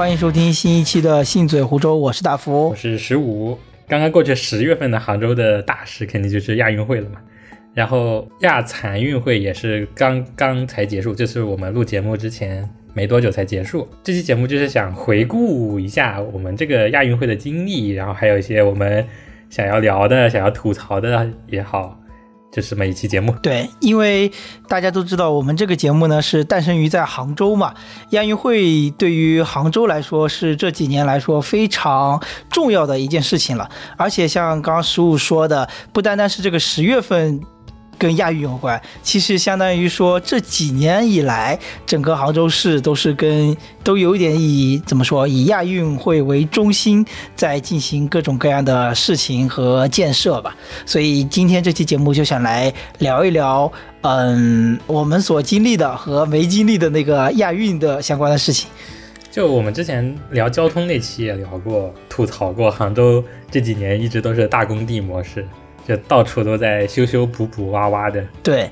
欢迎收听新一期的信嘴湖州，我是大福，我是十五。刚刚过去十月份的杭州的大事，肯定就是亚运会了嘛。然后亚残运会也是刚刚才结束，就是我们录节目之前没多久才结束。这期节目就是想回顾一下我们这个亚运会的经历，然后还有一些我们想要聊的、想要吐槽的也好。就是每一期节目，对，因为大家都知道，我们这个节目呢是诞生于在杭州嘛。亚运会对于杭州来说是这几年来说非常重要的一件事情了，而且像刚刚十五说的，不单单是这个十月份。跟亚运有关，其实相当于说这几年以来，整个杭州市都是跟都有一点以怎么说以亚运会为中心，在进行各种各样的事情和建设吧。所以今天这期节目就想来聊一聊，嗯，我们所经历的和没经历的那个亚运的相关的事情。就我们之前聊交通那期也聊过，吐槽过杭州这几年一直都是大工地模式。就到处都在修修补补挖挖的，对，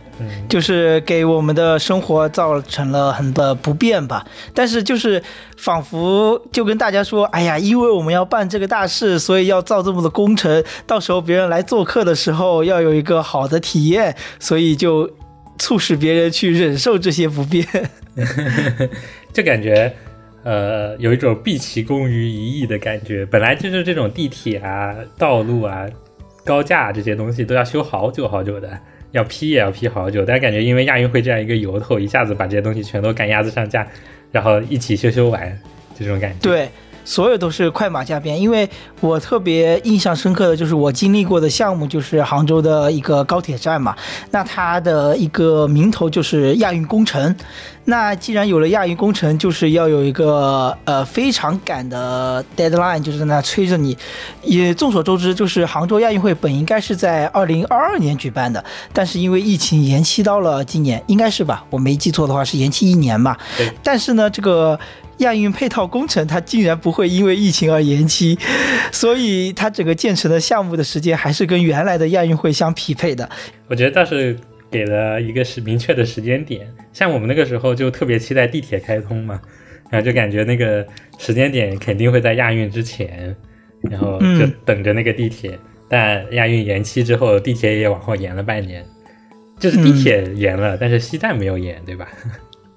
就是给我们的生活造成了很多不便吧。但是就是仿佛就跟大家说，哎呀，因为我们要办这个大事，所以要造这么多工程，到时候别人来做客的时候要有一个好的体验，所以就促使别人去忍受这些不便。就感觉，呃，有一种毕其功于一役的感觉。本来就是这种地铁啊、道路啊。高架这些东西都要修好久好久的，要批也要批好久。但感觉因为亚运会这样一个由头，一下子把这些东西全都赶鸭子上架，然后一起修修完，这种感觉。对。所有都是快马加鞭，因为我特别印象深刻的就是我经历过的项目，就是杭州的一个高铁站嘛。那它的一个名头就是亚运工程。那既然有了亚运工程，就是要有一个呃非常赶的 deadline，就是在那催着你。也众所周知，就是杭州亚运会本应该是在二零二二年举办的，但是因为疫情延期到了今年，应该是吧？我没记错的话是延期一年嘛。但是呢，这个。亚运配套工程，它竟然不会因为疫情而延期，所以它整个建成的项目的时间还是跟原来的亚运会相匹配的。我觉得倒是给了一个是明确的时间点，像我们那个时候就特别期待地铁开通嘛，然后就感觉那个时间点肯定会在亚运之前，然后就等着那个地铁。但亚运延期之后，地铁也往后延了半年，就是地铁延了，但是西站没有延，对吧？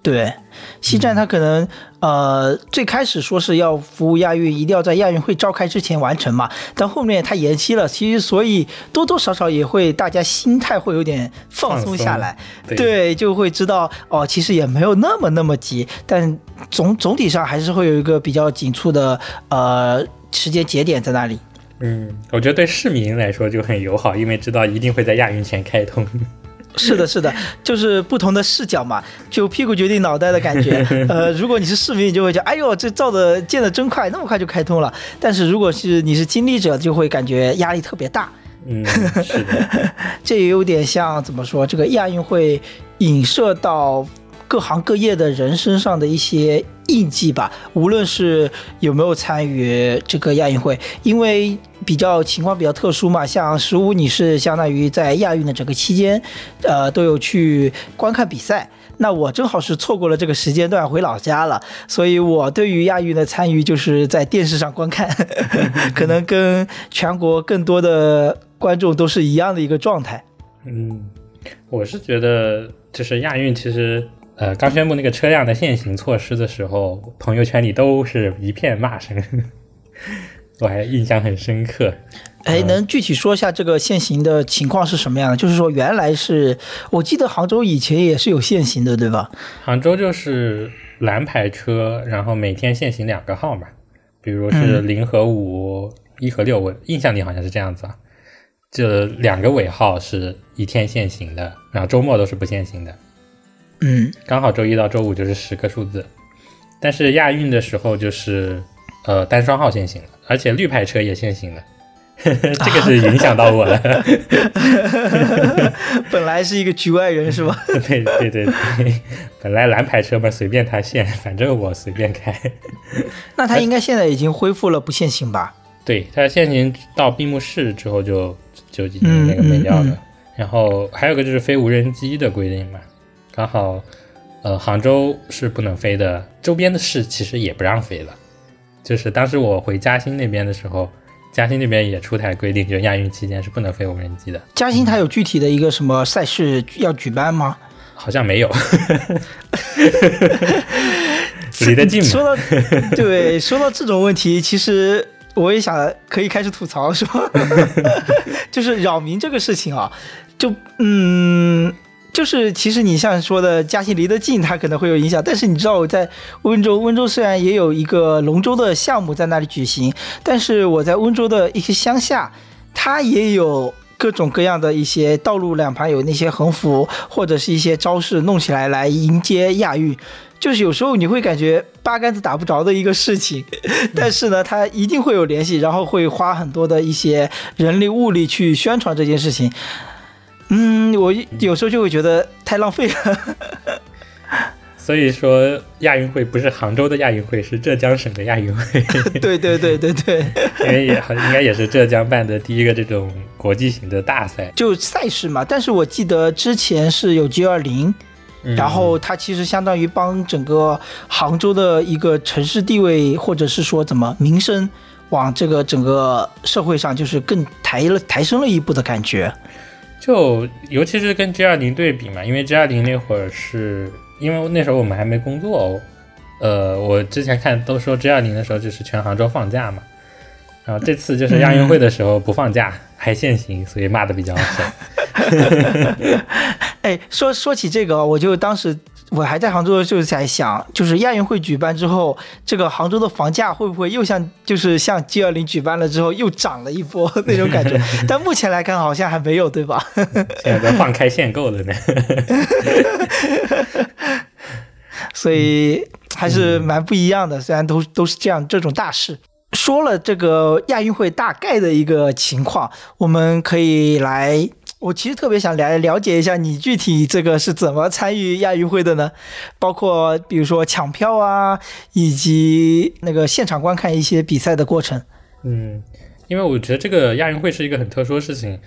对，西站它可能呃最开始说是要服务亚运，一定要在亚运会召开之前完成嘛，但后面它延期了，其实所以多多少少也会大家心态会有点放松下来，对，就会知道哦，其实也没有那么那么急，但总总体上还是会有一个比较紧促的呃时间节点在那里。嗯，我觉得对市民来说就很友好，因为知道一定会在亚运前开通。是的，是的，就是不同的视角嘛，就屁股决定脑袋的感觉。呃，如果你是市民，你就会觉得，哎呦，这造的建的真快，那么快就开通了。但是如果是你是经历者，就会感觉压力特别大。嗯，是的，这也有点像怎么说，这个亚运会影射到。各行各业的人身上的一些印记吧，无论是有没有参与这个亚运会，因为比较情况比较特殊嘛，像十五你是相当于在亚运的整个期间，呃，都有去观看比赛，那我正好是错过了这个时间段回老家了，所以我对于亚运的参与就是在电视上观看，可能跟全国更多的观众都是一样的一个状态。嗯，我是觉得就是亚运其实。呃，刚宣布那个车辆的限行措施的时候，朋友圈里都是一片骂声，我还印象很深刻。哎，能具体说一下这个限行的情况是什么样的？就是说，原来是我记得杭州以前也是有限行的，对吧？杭州就是蓝牌车，然后每天限行两个号嘛，比如是零和五、一和六，我印象里好像是这样子啊。这两个尾号是一天限行的，然后周末都是不限行的。嗯，刚好周一到周五就是十个数字，但是亚运的时候就是呃单双号限行了，而且绿牌车也限行了，这个是影响到我了。本来是一个局外人是吧？对对对对，本来蓝牌车嘛随便他限，反正我随便开。那他应该现在已经恢复了不限行吧？对他限行到闭幕式之后就就已经那个没掉了。然后还有个就是飞无人机的规定嘛。刚好，呃，杭州是不能飞的，周边的市其实也不让飞了。就是当时我回嘉兴那边的时候，嘉兴那边也出台规定，就亚运期间是不能飞无人机的。嘉兴它有具体的一个什么赛事要举办吗？好像没有，离得近嘛。说到对，说到这种问题，其实我也想可以开始吐槽，是吧？就是扰民这个事情啊，就嗯。就是其实你像说的嘉兴离得近，它可能会有影响。但是你知道我在温州，温州虽然也有一个龙舟的项目在那里举行，但是我在温州的一些乡下，它也有各种各样的一些道路两旁有那些横幅或者是一些招式弄起来来迎接亚运。就是有时候你会感觉八竿子打不着的一个事情，但是呢，它一定会有联系，然后会花很多的一些人力物力去宣传这件事情。嗯，我有时候就会觉得太浪费了。所以说，亚运会不是杭州的亚运会，是浙江省的亚运会。对对对对对，因为也应该也是浙江办的第一个这种国际型的大赛，就赛事嘛。但是我记得之前是有 G 二零，然后它其实相当于帮整个杭州的一个城市地位，或者是说怎么名声，往这个整个社会上就是更抬了抬升了一步的感觉。就尤其是跟 G 二零对比嘛，因为 G 二零那会儿是因为那时候我们还没工作哦，呃，我之前看都说 G 二零的时候就是全杭州放假嘛，然后这次就是亚运会的时候不放假 还限行，所以骂的比较狠。哎，说说起这个，我就当时。我还在杭州，就是在想，就是亚运会举办之后，这个杭州的房价会不会又像，就是像 G 二零举办了之后又涨了一波那种感觉？但目前来看，好像还没有，对吧？现在都放开限购了呢。所以还是蛮不一样的，虽然都都是这样这种大事。说了这个亚运会大概的一个情况，我们可以来。我其实特别想来了解一下你具体这个是怎么参与亚运会的呢？包括比如说抢票啊，以及那个现场观看一些比赛的过程。嗯，因为我觉得这个亚运会是一个很特殊的事情，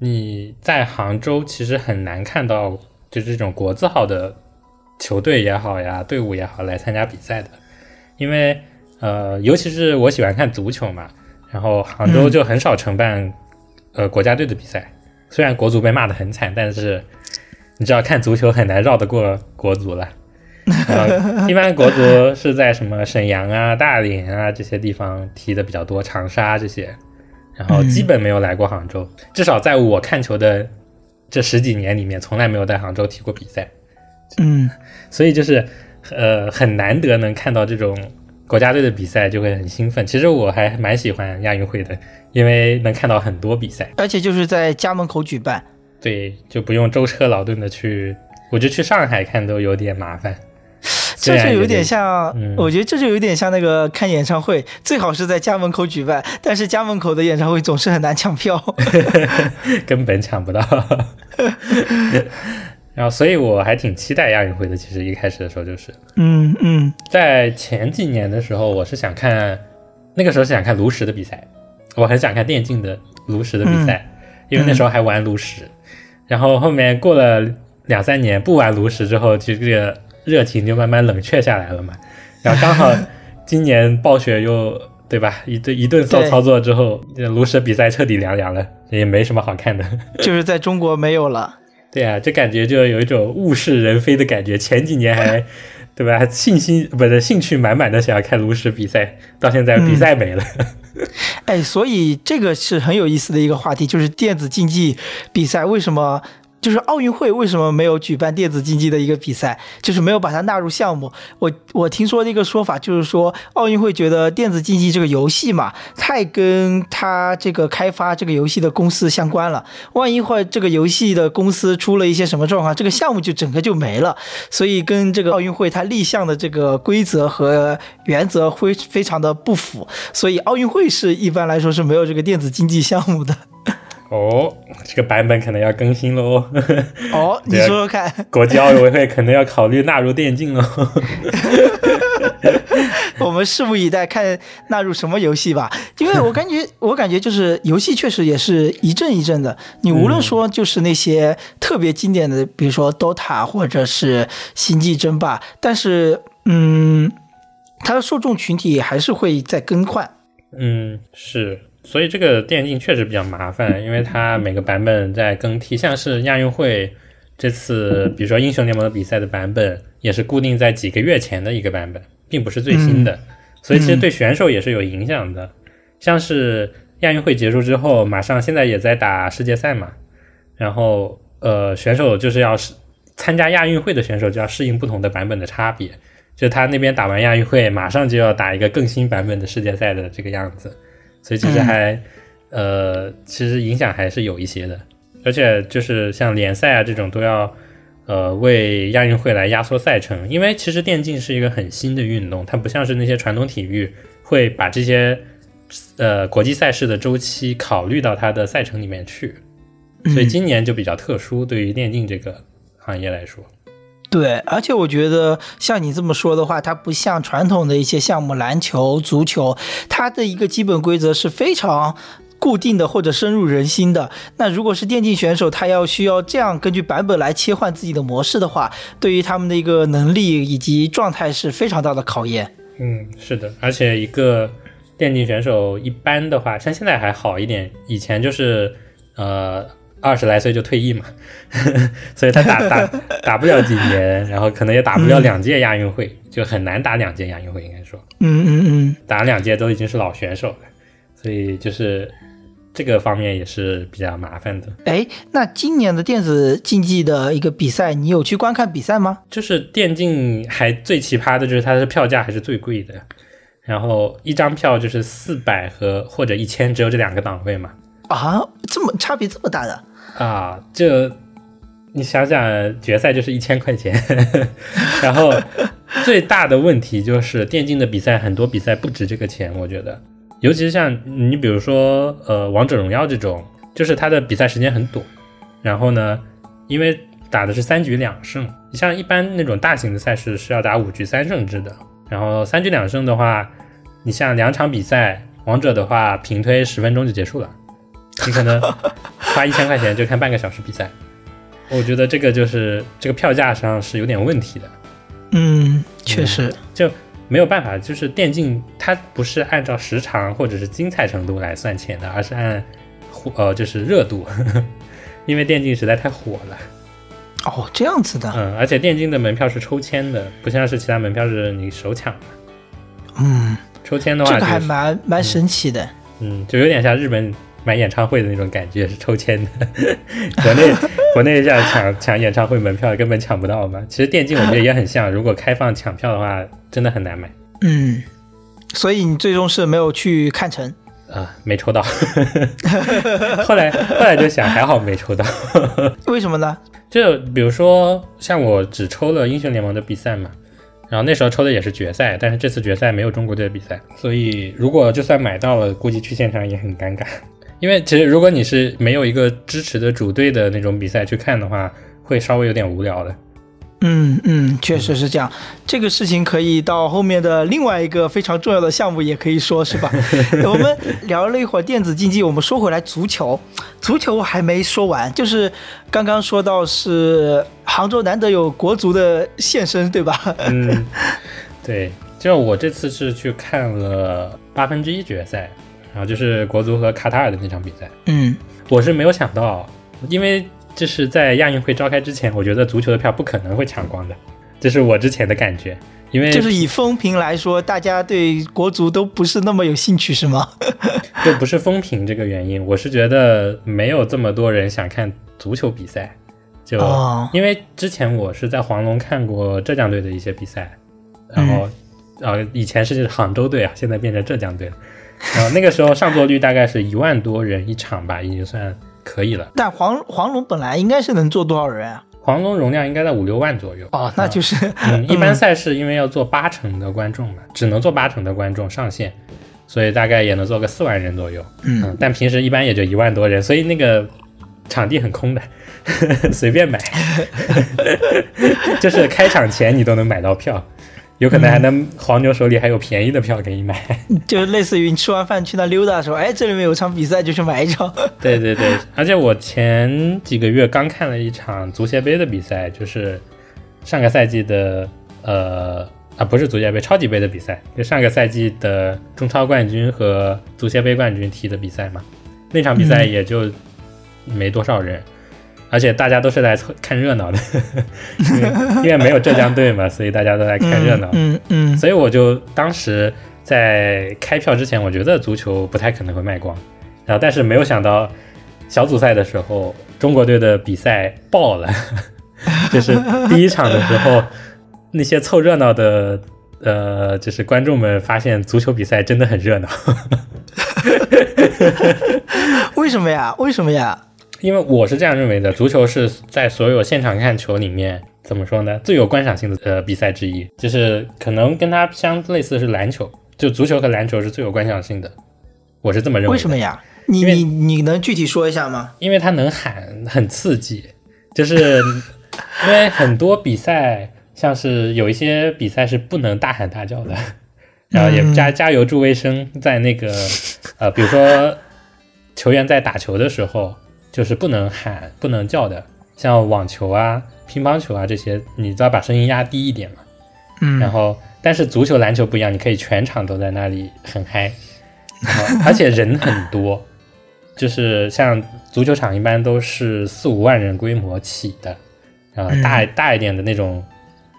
你在杭州其实很难看到就这种国字号的球队也好呀，队伍也好来参加比赛的，因为呃，尤其是我喜欢看足球嘛，然后杭州就很少承办呃国家队的比赛。虽然国足被骂得很惨，但是你知道看足球很难绕得过国足了。一般国足是在什么沈阳啊、大连啊这些地方踢的比较多，长沙这些，然后基本没有来过杭州。至少在我看球的这十几年里面，从来没有在杭州踢过比赛。嗯，所以就是呃很难得能看到这种国家队的比赛，就会很兴奋。其实我还蛮喜欢亚运会的。因为能看到很多比赛，而且就是在家门口举办，对，就不用舟车劳顿的去，我觉得去上海看都有点麻烦。这就有点像，我觉得这就有点像那个看演唱会，最好是在家门口举办，但是家门口的演唱会总是很难抢票，根本抢不到。然后，所以我还挺期待亚运会的。其实一开始的时候就是，嗯嗯，在前几年的时候，我是想看，那个时候是想看炉石的比赛。我很想看电竞的炉石的比赛，因为那时候还玩炉石。然后后面过了两三年不玩炉石之后，就这个热情就慢慢冷却下来了嘛。然后刚好今年暴雪又对吧，一顿一顿骚操作之后，炉石比赛彻底凉凉了，也没什么好看的。就是在中国没有了。对啊，就感觉就有一种物是人非的感觉。前几年还 对吧，信心不是兴趣满满的想要看炉石比赛，到现在比赛没了。哎，所以这个是很有意思的一个话题，就是电子竞技比赛为什么？就是奥运会为什么没有举办电子竞技的一个比赛？就是没有把它纳入项目。我我听说的一个说法，就是说奥运会觉得电子竞技这个游戏嘛，太跟他这个开发这个游戏的公司相关了。万一或这个游戏的公司出了一些什么状况，这个项目就整个就没了。所以跟这个奥运会它立项的这个规则和原则会非常的不符。所以奥运会是一般来说是没有这个电子竞技项目的。哦，这个版本可能要更新喽哦。哦，你说说看，国际奥委会可能要考虑纳入电竞了。我们拭目以待，看纳入什么游戏吧。因为我感觉，我感觉就是游戏确实也是一阵一阵的。你无论说就是那些特别经典的，比如说 DOTA 或者是星际争霸，但是嗯。它的受众群体还是会在更换。嗯，是，所以这个电竞确实比较麻烦，因为它每个版本在更替，像是亚运会这次，比如说英雄联盟的比赛的版本，也是固定在几个月前的一个版本，并不是最新的，所以其实对选手也是有影响的。像是亚运会结束之后，马上现在也在打世界赛嘛，然后呃，选手就是要是参加亚运会的选手就要适应不同的版本的差别，就他那边打完亚运会，马上就要打一个更新版本的世界赛的这个样子，所以其实还、呃，其实影响还是有一些的，而且就是像联赛啊这种都要呃为亚运会来压缩赛程，因为其实电竞是一个很新的运动，它不像是那些传统体育会把这些呃国际赛事的周期考虑到它的赛程里面去，所以今年就比较特殊，对于电竞这个行业来说。对，而且我觉得像你这么说的话，它不像传统的一些项目，篮球、足球，它的一个基本规则是非常固定的或者深入人心的。那如果是电竞选手，他要需要这样根据版本来切换自己的模式的话，对于他们的一个能力以及状态是非常大的考验。嗯，是的，而且一个电竞选手一般的话，像现在还好一点，以前就是呃二十来岁就退役嘛，所以他打打打不了几年，然后可能也打不了两届亚运会，就很难打两届亚运会，应该说嗯嗯嗯，打两届都已经是老选手了，所以就是这个方面也是比较麻烦的。哎，那今年的电子竞技的一个比赛，你有去观看比赛吗？就是电竞还最奇葩的就是它的票价还是最贵的，然后一张票就是四百和或者一千，只有这两个档位嘛。啊，这么差别这么大的？啊，这你想想，决赛就是一千块钱，然后最大的问题就是电竞的比赛很多比赛不值这个钱，我觉得，尤其是像你比如说呃王者荣耀这种，就是它的比赛时间很短，然后呢，因为打的是三局两胜，你像一般那种大型的赛事是要打五局三胜制的，然后三局两胜的话，你像两场比赛，王者的话平推十分钟就结束了。你可能花一千块钱就看半个小时比赛，我觉得这个就是这个票价上是有点问题的，嗯，确实，就没有办法，就是电竞它不是按照时长或者是精彩程度来算钱的，而是按火呃就是热度，因为电竞实在太火了，哦，这样子的，嗯，而且电竞的门票是抽签的，不像是其他门票是你手抢的，嗯，抽签的话、就是，这个还蛮蛮神奇的。嗯，就有点像日本买演唱会的那种感觉，是抽签的。国内 国内像抢抢演唱会门票根本抢不到嘛。其实电竞我觉得也很像，如果开放抢票的话，真的很难买嗯，所以你最终是没有去看成。啊，没抽到。后来后来就想，还好没抽到。为什么呢？就比如说像我只抽了英雄联盟的比赛嘛，然后那时候抽的也是决赛，但是这次决赛没有中国队的比赛，所以如果就算买到了，估计去现场也很尴尬。因为其实如果你是没有一个支持的主队的那种比赛去看的话，会稍微有点无聊的。嗯嗯，确实是这样。这个事情可以到后面的另外一个非常重要的项目也可以说是吧？我们聊了一会儿电子竞技，我们说回来足球，足球我还没说完，就是刚刚说到是杭州难得有国足的现身，对吧？嗯，对，就我这次是去看了八分之一决赛，然后就是国足和卡塔尔的那场比赛。嗯我是没有想到，因为这是在亚运会召开之前，我觉得足球的票不可能会抢光的，这是我之前的感觉。因为就是以风评来说，大家对国足都不是那么有兴趣，是吗？就不是风评这个原因，我是觉得没有这么多人想看足球比赛，就、哦因为之前我是在黄龙看过浙江队的一些比赛，然后、呃以前是杭州队啊，现在变成浙江队了，然 后那个时候上座率大概是一万多人一场吧，已经算可以了。但黄黄龙本来应该是能坐多少人啊？黄龙容量应该在五六万左右。哦，那就是嗯，一般赛事因为要做八成的观众嘛，只能做八成的观众上限，所以大概也能做个四万人左右。嗯，但平时一般也就一万多人，所以那个场地很空的，随便买，就是开场前你都能买到票，有可能还能黄牛手里还有便宜的票给你买。就类似于你吃完饭去那溜达的时候，哎，这里面有场比赛，就去买一张。对对对，而且我前几个月刚看了一场足协杯的比赛，就是上个赛季的呃啊，不是足协杯，超级杯的比赛，就上个赛季的中超冠军和足协杯冠军踢的比赛嘛。那场比赛也就没多少人，而且大家都是来看热闹的，因为因为没有浙江队嘛，所以大家都来看热闹。嗯嗯，所以我就当时在开票之前，我觉得足球不太可能会卖光，然后但是没有想到小组赛的时候，中国队的比赛爆了，就是第一场的时候。那些凑热闹的，呃，就是观众们发现足球比赛真的很热闹。为什么呀？为什么呀？因为我是这样认为的，足球是在所有现场看球里面，怎么说呢？最有观赏性的呃比赛之一，就是可能跟它相类似是篮球，就足球和篮球是最有观赏性的。我是这么认为。为什么呀？你你你能具体说一下吗？因为它能喊，很刺激，就是 因为很多比赛。像是有一些比赛是不能大喊大叫的，然后也加加油助威声，在那个呃，比如说球员在打球的时候，就是不能喊不能叫的，像网球啊、乒乓球啊这些，你都要把声音压低一点嘛。嗯。然后，但是足球、篮球不一样，你可以全场都在那里很嗨，然后而且人很多，就是像足球场一般都是四五万人规模起的，然后大大一点的那种。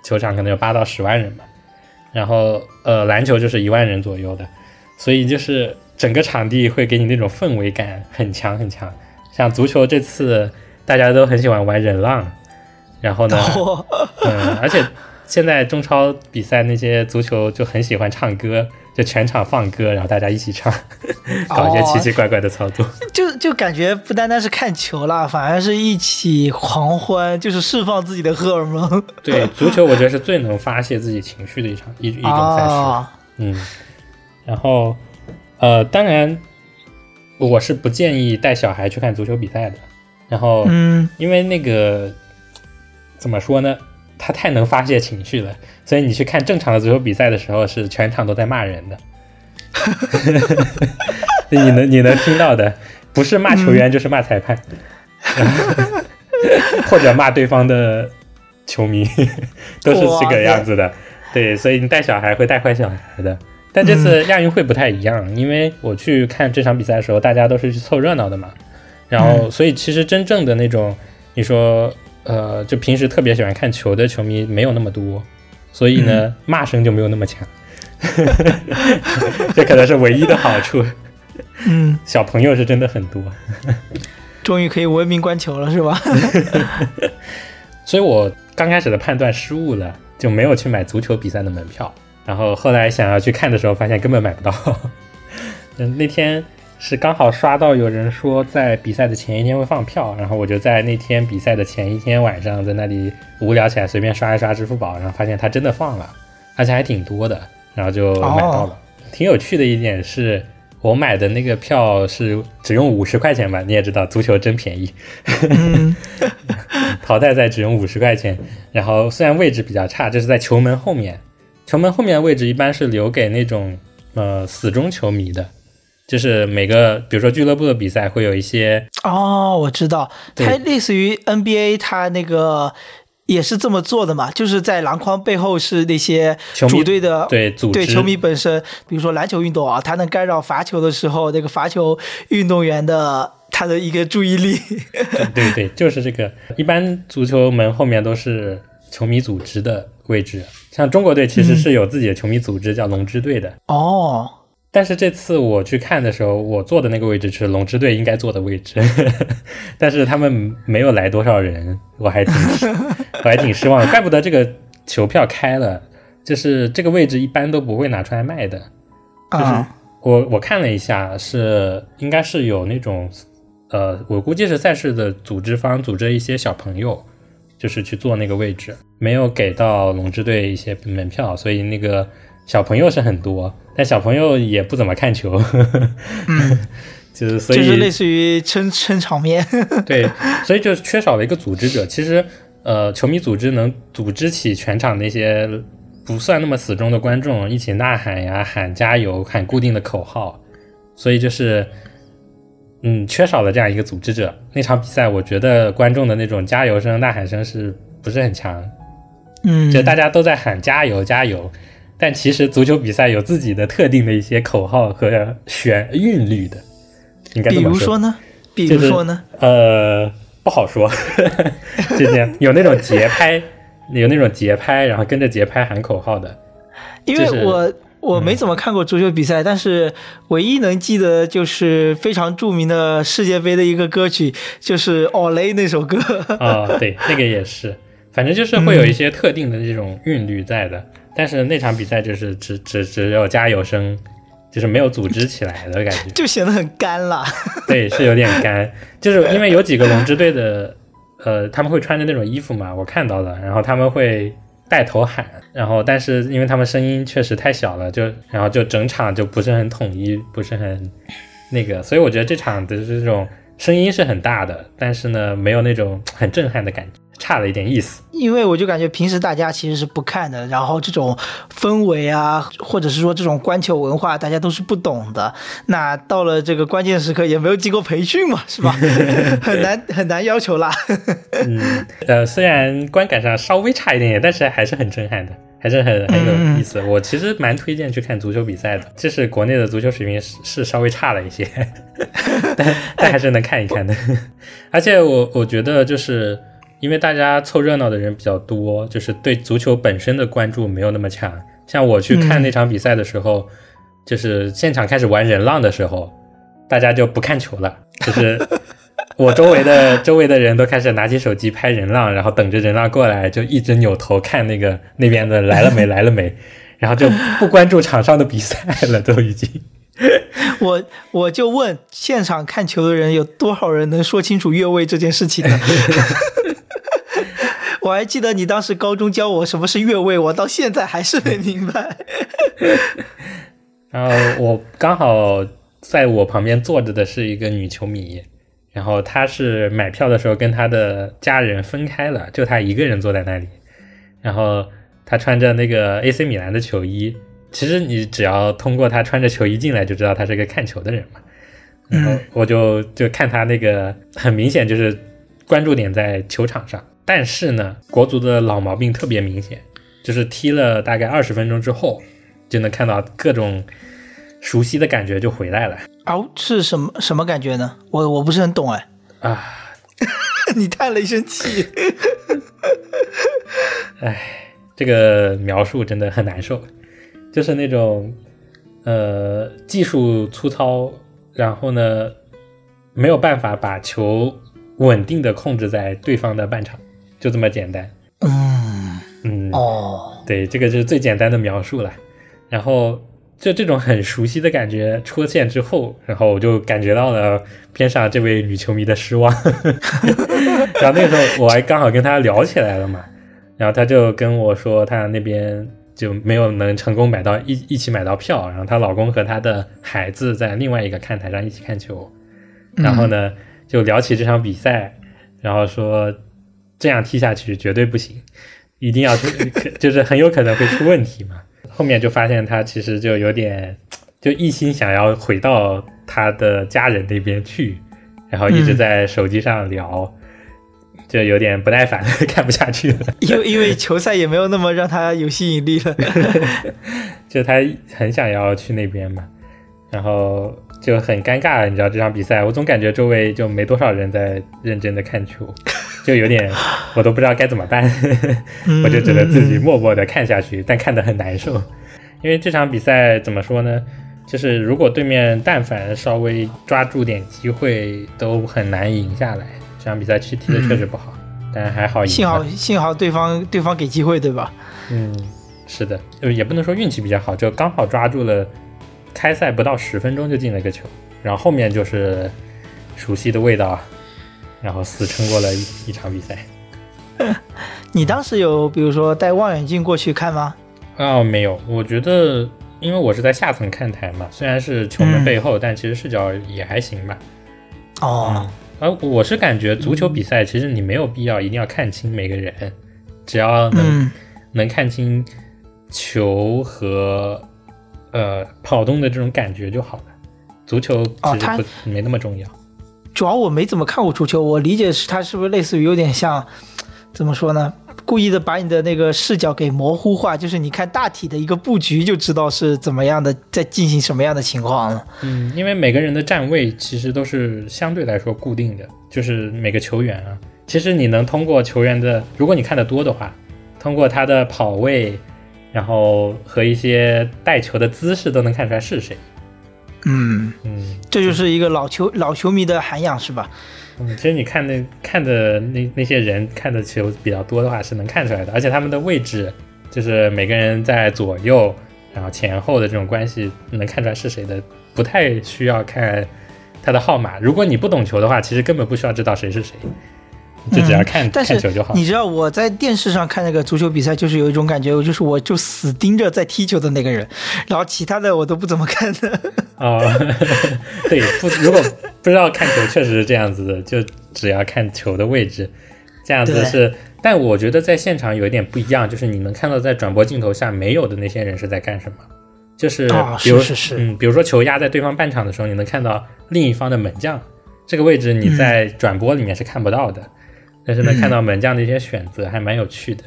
球场可能有八到十万人吧，然后呃，篮球就是一万人左右的，所以就是整个场地会给你那种氛围感很强很强。像足球这次大家都很喜欢玩人浪，然后呢，嗯，而且现在中超比赛那些足球就很喜欢唱歌。就全场放歌，然后大家一起唱，搞一些奇奇怪怪的操作，就就感觉不单单是看球了，反而是一起狂欢，就是释放自己的荷尔蒙。对，足球我觉得是最能发泄自己情绪的一场一一种赛事。嗯，然后呃，当然我是不建议带小孩去看足球比赛的。然后，嗯，因为那个怎么说呢？他太能发泄情绪了，所以你去看正常的足球比赛的时候，是全场都在骂人的。你能你能听到的，不是骂球员就是骂裁判，或者骂对方的球迷，都是这个样子的。对，所以你带小孩会带坏小孩的。但这次亚运会不太一样，因为我去看这场比赛的时候，大家都是去凑热闹的嘛。然后，所以其实真正的那种，你说。呃，就平时特别喜欢看球的球迷没有那么多，所以呢，骂声就没有那么强，这可能是唯一的好处。嗯，小朋友是真的很多，终于可以文明观球了，是吧？所以我刚开始的判断失误了，就没有去买足球比赛的门票，然后后来想要去看的时候，发现根本买不到。嗯，那天。是刚好刷到有人说在比赛的前一天会放票，然后我就在那天比赛的前一天晚上在那里无聊起来，随便刷一刷支付宝，然后发现它真的放了，而且还挺多的，然后就买到了。挺有趣的一点是我买的那个票是只用五十块钱吧，你也知道足球真便宜，淘汰赛只用五十块钱，然后虽然位置比较差，就是在球门后面，球门后面的位置一般是留给那种呃死忠球迷的。就是每个，比如说俱乐部的比赛会有一些哦，我知道，它类似于 NBA，它那个也是这么做的嘛，就是在篮筐背后是那些主队的对组对球迷本身，比如说篮球运动啊，它能干扰罚球的时候，那个罚球运动员的他的一个注意力。对对，就是这个。一般足球门后面都是球迷组织的位置，像中国队其实是有自己的球迷组织，叫龙之队的。哦。但是这次我去看的时候，我坐的那个位置是龙之队应该坐的位置，但是他们没有来多少人，我还挺 我还挺失望，怪不得这个球票开了，就是这个位置一般都不会拿出来卖的，就是我我看了一下，是应该是有那种呃，我估计是赛事的组织方组织一些小朋友，就是去坐那个位置，没有给到龙之队一些门票，所以那个。小朋友是很多，但小朋友也不怎么看球，嗯，就是所以就是类似于撑撑场面，对，所以就缺少了一个组织者。其实，呃，球迷组织能组织起全场那些不算那么死忠的观众一起呐喊呀、喊加油、喊固定的口号，所以就是，嗯，缺少了这样一个组织者。那场比赛，我觉得观众的那种加油声、呐喊声是不是很强？嗯，就大家都在喊加油加油，但其实足球比赛有自己的特定的一些口号和旋韵律的，应该怎么说。如说呢？比就是如说呢？呃，不好说，就这样，有那种节拍，有那种节拍，然后跟着节拍喊口号的。因为就是我我没怎么看过足球比赛，但是唯一能记得就是非常著名的世界杯的一个歌曲，就是《奥雷》那首歌。啊、对，那个也是，反正就是会有一些特定的这种韵律在的。但是那场比赛就是只只只有加油声，就是没有组织起来的感觉。就显得很干了。对，是有点干，就是因为有几个龙之队的，呃，他们会穿着那种衣服嘛，我看到了，然后他们会带头喊，然后但是因为他们声音确实太小了，就然后就整场就不是很统一，不是很那个，所以我觉得这场的这种声音是很大的，但是呢，没有那种很震撼的感觉，差了一点意思。因为我就感觉平时大家其实是不看的，然后这种氛围啊，或者是说这种观球文化，大家都是不懂的。那到了这个关键时刻，也没有经过培训嘛，是吧？很难很难要求啦。嗯，呃，虽然观感上稍微差一点点，但是还是很震撼的，还是很很有意思。我其实蛮推荐去看足球比赛的，就是国内的足球水平是是稍微差了一些，但但还是能看一看的。而且我我觉得就是因为大家凑热闹的人比较多，就是对足球本身的关注没有那么强。像我去看那场比赛的时候，就是现场开始玩人浪的时候，大家就不看球了，就是。我周围的周围的人都开始拿起手机拍人浪，然后等着人浪过来，就一直扭头看那个那边的来了没 来了没，然后就不关注场上的比赛了，都已经。我我就问现场看球的人有多少人能说清楚越位这件事情呢？我还记得你当时高中教我什么是越位，我到现在还是没明白。然后我刚好在我旁边坐着的是一个女球迷，然后她是买票的时候跟她的家人分开了，就她一个人坐在那里。然后她穿着那个 AC 米兰的球衣，其实你只要通过她穿着球衣进来就知道她是个看球的人嘛。然后我就就看她那个很明显就是关注点在球场上，但是呢，国足的老毛病特别明显，就是踢了大概二十分钟之后，就能看到各种熟悉的感觉就回来了哦，是什么什么感觉呢？我我不是很懂哎。啊！你叹了一声气。哎，这个描述真的很难受，就是那种呃技术粗糙，然后呢没有办法把球稳定的控制在对方的半场，就这么简单。嗯，嗯，哦，对，这个就是最简单的描述了。然后就这种很熟悉的感觉出现之后，然后我就感觉到了边上这位女球迷的失望。然后那个时候我还刚好跟她聊起来了嘛，然后她就跟我说她那边就没有能成功买到一一起买到票，然后她老公和她的孩子在另外一个看台上一起看球，然后呢就聊起这场比赛，然后说这样踢下去绝对不行。一定要 就是很有可能会出问题嘛。后面就发现他其实就有点，就一心想要回到他的家人那边去，然后一直在手机上聊，就有点不耐烦，看不下去了。因为因为球赛也没有那么让他有吸引力了。就他很想要去那边嘛，然后就很尴尬，你知道这场比赛，我总感觉周围就没多少人在认真的看球，就有点我都不知道该怎么办，我就只能自己默默的看下去，但看得很难受，因为这场比赛怎么说呢？就是如果对面但凡稍微抓住点机会，都很难赢下来。这场比赛其实踢的确实不好，但还好赢。幸好幸好对方对方给机会，对吧？嗯，是的，就也不能说运气比较好，就刚好抓住了，开赛不到十分钟就进了一个球，然后后面就是熟悉的味道，然后死撑过了一一场比赛。你当时有比如说带望远镜过去看吗？哦，没有，我觉得因为我是在下层看台嘛，虽然是球门背后，但其实视角也还行吧。哦，而我是感觉足球比赛其实你没有必要一定要看清每个人，只要能、嗯能看清球和呃跑动的这种感觉就好了。足球其实不、没那么重要。主要我没怎么看过足球，我理解是它是不是类似于有点像，怎么说呢？故意的把你的那个视角给模糊化，就是你看大体的一个布局就知道是怎么样的，在进行什么样的情况了。嗯，因为每个人的站位其实都是相对来说固定的，就是每个球员啊，其实你能通过球员的，如果你看的多的话，通过他的跑位，然后和一些带球的姿势都能看出来是谁。嗯，嗯这就是一个老球老球迷的涵养，是吧？嗯，其实你看那看的那那些人看的球比较多的话，是能看出来的，而且他们的位置就是每个人在左右，然后前后的这种关系能看出来是谁的，不太需要看他的号码。如果你不懂球的话，其实根本不需要知道谁是谁，就只要看、嗯但是看球就好。你知道我在电视上看那个足球比赛，就是有一种感觉，我就是我就死盯着在踢球的那个人，然后其他的我都不怎么看的。哦，对，不，如果不知道看球，确实是这样子的，就只要看球的位置，这样子是。但我觉得在现场有一点不一样，就是你能看到在转播镜头下没有的那些人是在干什么，就是啊比如、是是是嗯，比如说球压在对方半场的时候，你能看到另一方的门将这个位置，你在转播里面是看不到的，但是呢看到门将的一些选择，还蛮有趣的。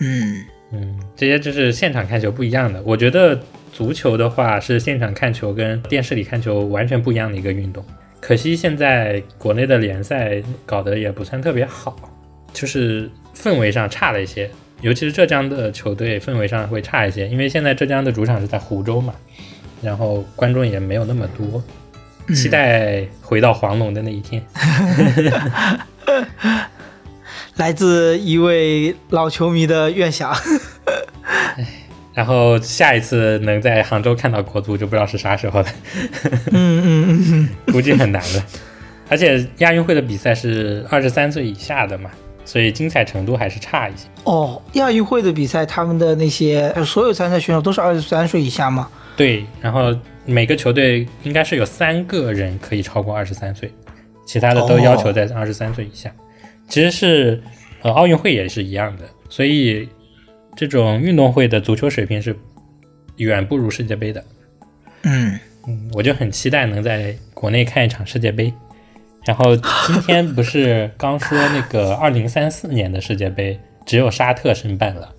嗯嗯，这些就是现场看球不一样的。我觉得足球的话是现场看球跟电视里看球完全不一样的一个运动。可惜现在国内的联赛搞得也不算特别好，就是氛围上差了一些，尤其是浙江的球队氛围上会差一些，因为现在浙江的主场是在湖州嘛，然后观众也没有那么多。期待回到黄龙的那一天。来自一位老球迷的愿想。然后下一次能在杭州看到国足，就不知道是啥时候了。嗯嗯嗯嗯，估计很难了。而且亚运会的比赛是二十三岁以下的嘛，所以精彩程度还是差一些。哦，亚运会的比赛，他们的那些所有参赛选手都是二十三岁以下吗？对，然后每个球队应该是有三个人可以超过二十三岁，其他的都要求在二十三岁以下。其实是呃奥运会也是一样的，所以这种运动会的足球水平是远不如世界杯的。嗯，嗯，我就很期待能在国内看一场世界杯。然后今天不是刚说那个 二零三四年的世界杯只有沙特申办了，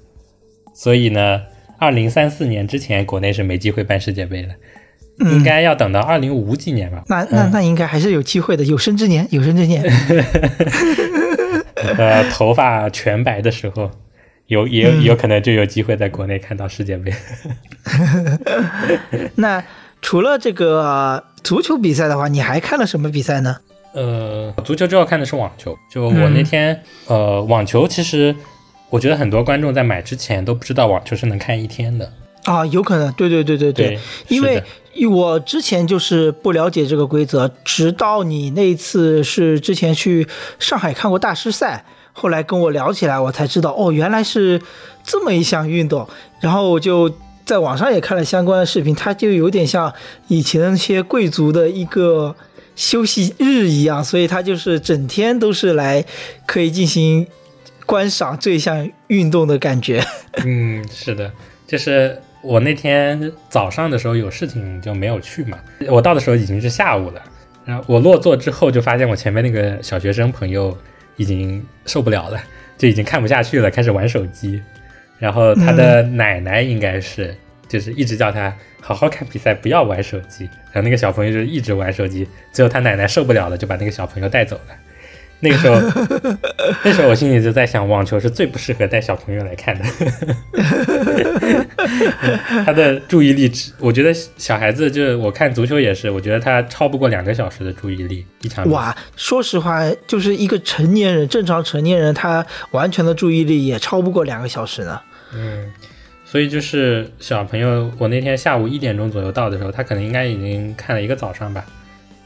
所以呢，二零三四年之前国内是没机会办世界杯的，应该要等到二零五几年吧。那那那应该还是有机会的，有生之年，有生之年。呃，头发全白的时候，有也有有可能就有机会在国内看到世界杯。那除了这个、呃足球比赛的话，你还看了什么比赛呢？呃，足球之后看的是网球。就我那天，呃，网球其实我觉得很多观众在买之前都不知道网球是能看一天的。啊，有可能，对对对对对，因为我之前就是不了解这个规则，直到你那一次是之前去上海看过大师赛，后来跟我聊起来，我才知道哦，原来是这么一项运动，然后我就。在网上也看了相关的视频，它就有点像以前那些贵族的一个休息日一样，所以它就是整天都是来可以进行观赏这项运动的感觉。嗯，是的，就是我那天早上的时候有事情就没有去嘛，我到的时候已经是下午了。然后我落座之后就发现我前面那个小学生朋友已经受不了了，就已经看不下去了，开始玩手机。然后他的奶奶应该是就是一直叫他好好看比赛，不要玩手机。然后那个小朋友就一直玩手机，最后他奶奶受不了了，就把那个小朋友带走了。那个时候，那时候我心里就在想，网球是最不适合带小朋友来看的。他的注意力，我觉得小孩子就我看足球也是，我觉得他超不过两个小时的注意力一场。哇，说实话，就是一个成年人，正常成年人，他完全的注意力也超不过两个小时呢。嗯，所以就是小朋友，我那天下午一点钟左右到的时候，他可能应该已经看了一个早上吧，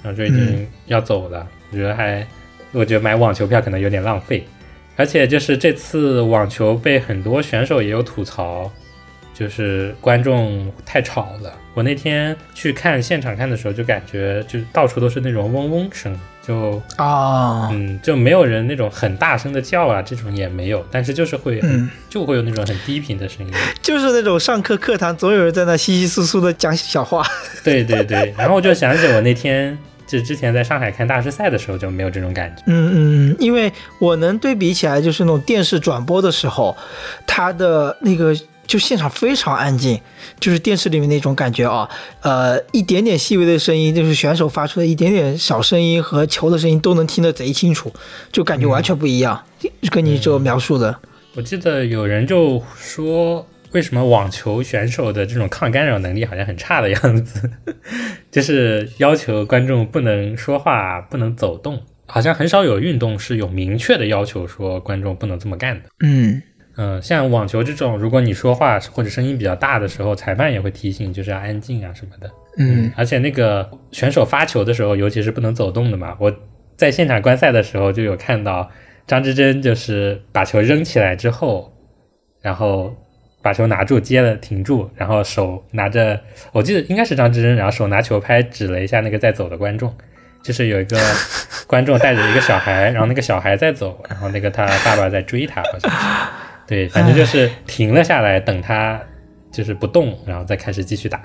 然后就已经要走了。我觉得还，我觉得买网球票可能有点浪费，而且就是这次网球被很多选手也有吐槽，就是观众太吵了。我那天去看现场看的时候，就感觉就到处都是那种嗡嗡声，就啊，嗯，就没有人那种很大声的叫啊，这种也没有，但是就是会、嗯就会有那种很低频的声音。就是那种上课课堂总有人在那稀稀疏疏的讲小话。对对对，然后我就想起我那天这之前在上海看大师赛的时候就没有这种感觉。嗯嗯，因为我能对比起来，就是那种电视转播的时候，它的那个就现场非常安静，就是电视里面那种感觉啊，呃，一点点细微的声音，就是选手发出的一点点小声音和球的声音都能听得贼清楚，就感觉完全不一样，跟你这描述的。我记得有人就说。为什么网球选手的这种抗干扰能力好像很差的样子？就是要求观众不能说话、不能走动，好像很少有运动是有明确的要求说观众不能这么干的。嗯嗯，像网球这种，如果你说话或者声音比较大的时候，裁判也会提醒，就是要安静啊什么的。嗯，而且那个选手发球的时候，尤其是不能走动的嘛。我在现场观赛的时候就有看到张之臻，就是把球扔起来之后，然后。把球拿住，接了，停住，然后手拿着，我记得应该是张之臻，然后手拿球拍指了一下那个在走的观众，就是有一个 观众带着一个小孩，然后那个小孩在走，然后那个他爸爸在追他，好像是，对，反正就是停了下来，等他就是不动，然后再开始继续打，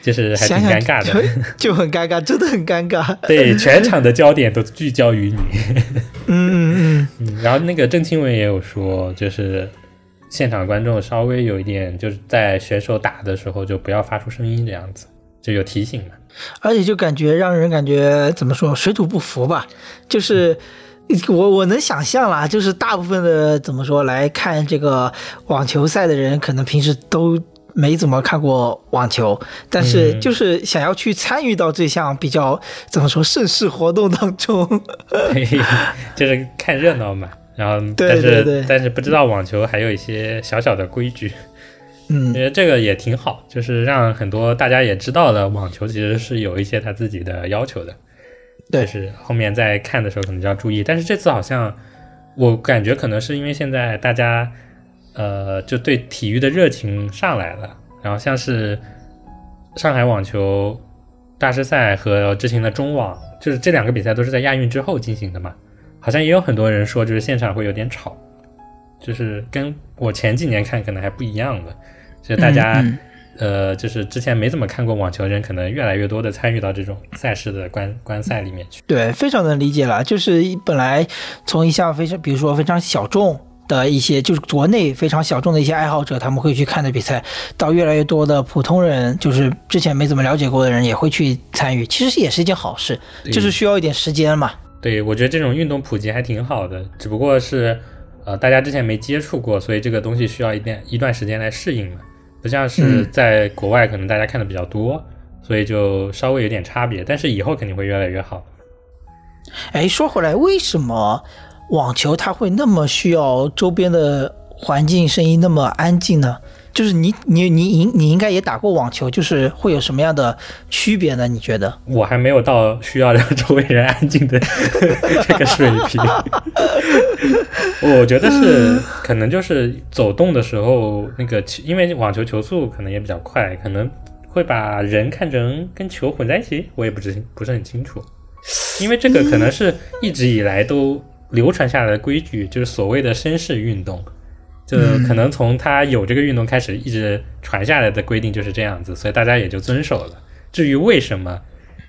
就是还挺尴尬的，就很尴尬，真的很尴尬，对，全场的焦点都聚焦于你，嗯嗯嗯，然后那个郑钦文也有说，就是。现场观众稍微有一点，就是在选手打的时候就不要发出声音，这样子就有提醒嘛。而且就感觉让人感觉怎么说水土不服吧，就是我我能想象啦，就是大部分的怎么说来看这个网球赛的人，可能平时都没怎么看过网球，但是就是想要去参与到这项比较怎么说盛世活动当中，就是看热闹嘛。然后，但是但是不知道网球还有一些小小的规矩，嗯，觉得这个也挺好，就是让很多大家也知道了网球其实是有一些他自己的要求的，对，是后面在看的时候可能就要注意。但是这次好像我感觉可能是因为现在大家呃就对体育的热情上来了，然后像是上海网球大师赛和之前的中网，就是这两个比赛都是在亚运之后进行的嘛。好像也有很多人说，就是现场会有点吵，就是跟我前几年看可能还不一样的，就是大家，呃，就是之前没怎么看过网球的人，可能越来越多的参与到这种赛事的观观赛里面去。对，非常能理解了。就是本来从一项非常，比如说非常小众的一些，就是国内非常小众的一些爱好者，他们会去看的比赛，到越来越多的普通人，就是之前没怎么了解过的人也会去参与，其实也是一件好事，就是需要一点时间嘛。对，我觉得这种运动普及还挺好的，只不过是，呃，大家之前没接触过，所以这个东西需要一点一段时间来适应嘛。不像是在国外，可能大家看的比较多，所以就稍微有点差别。但是以后肯定会越来越好。哎，说回来，为什么网球它会那么需要周边的环境声音那么安静呢？就是你你你应你应该也打过网球，就是会有什么样的区别呢？你觉得？我还没有到需要让周围人安静的 这个水平。我觉得是可能就是走动的时候，那个因为网球球速可能也比较快，可能会把人看成跟球混在一起。我也不知不是很清楚，因为这个可能是一直以来都流传下来的规矩，就是所谓的绅士运动。就可能从他有这个运动开始，一直传下来的规定就是这样子，所以大家也就遵守了。至于为什么，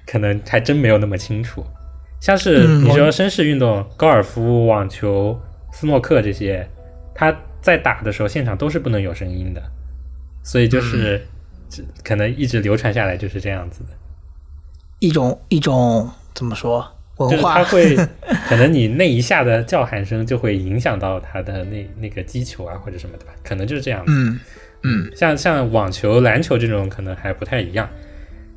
可能还真没有那么清楚。像是你说绅士运动，高尔夫、网球、斯诺克这些，他在打的时候现场都是不能有声音的，所以就是可能一直流传下来就是这样子的。一种一种怎么说？就是他会，可能你那一下的叫喊声就会影响到他的那那个击球啊或者什么的吧，可能就是这样子。嗯嗯，像像网球、篮球这种可能还不太一样，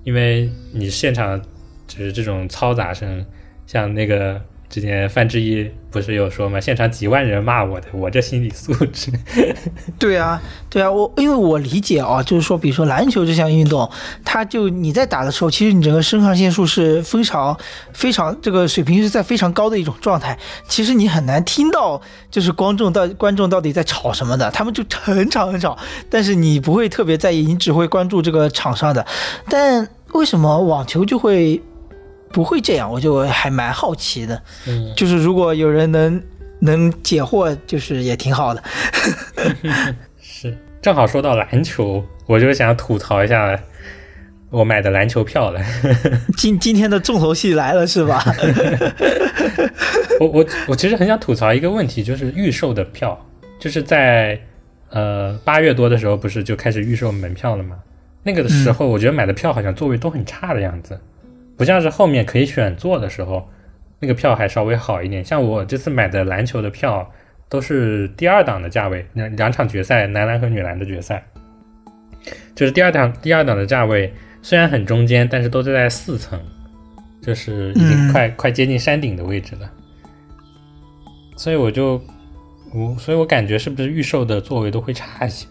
因为你现场就是这种嘈杂声，像那个。之前范志毅不是有说吗？现场几万人骂我的，我这心理素质。对啊，对啊，我因为我理解啊，就是说，比如说篮球这项运动，它就你在打的时候，其实你整个肾上腺素是非常非常这个水平是在非常高的一种状态。其实你很难听到就是观众到观众到底在吵什么的，他们就很吵很吵，但是你不会特别在意，你只会关注这个场上的。但为什么网球就会？不会这样，我就还蛮好奇的。嗯，就是如果有人能能解惑，就是也挺好的。是，正好说到篮球，我就想吐槽一下我买的篮球票了。今今天的重头戏来了是吧？我我我其实很想吐槽一个问题，就是预售的票，就是在呃八月多的时候，不是就开始预售门票了吗？那个的时候，我觉得买的票好像座位都很差的样子，不像是后面可以选座的时候，那个票还稍微好一点。像我这次买的篮球的票，都是第二档的价位，两两场决赛，男篮和女篮的决赛，就是第二档第二档的价位，虽然很中间，但是都是在四层，就是已经快、快接近山顶的位置了。所以我就我，所以我感觉是不是预售的座位都会差一些？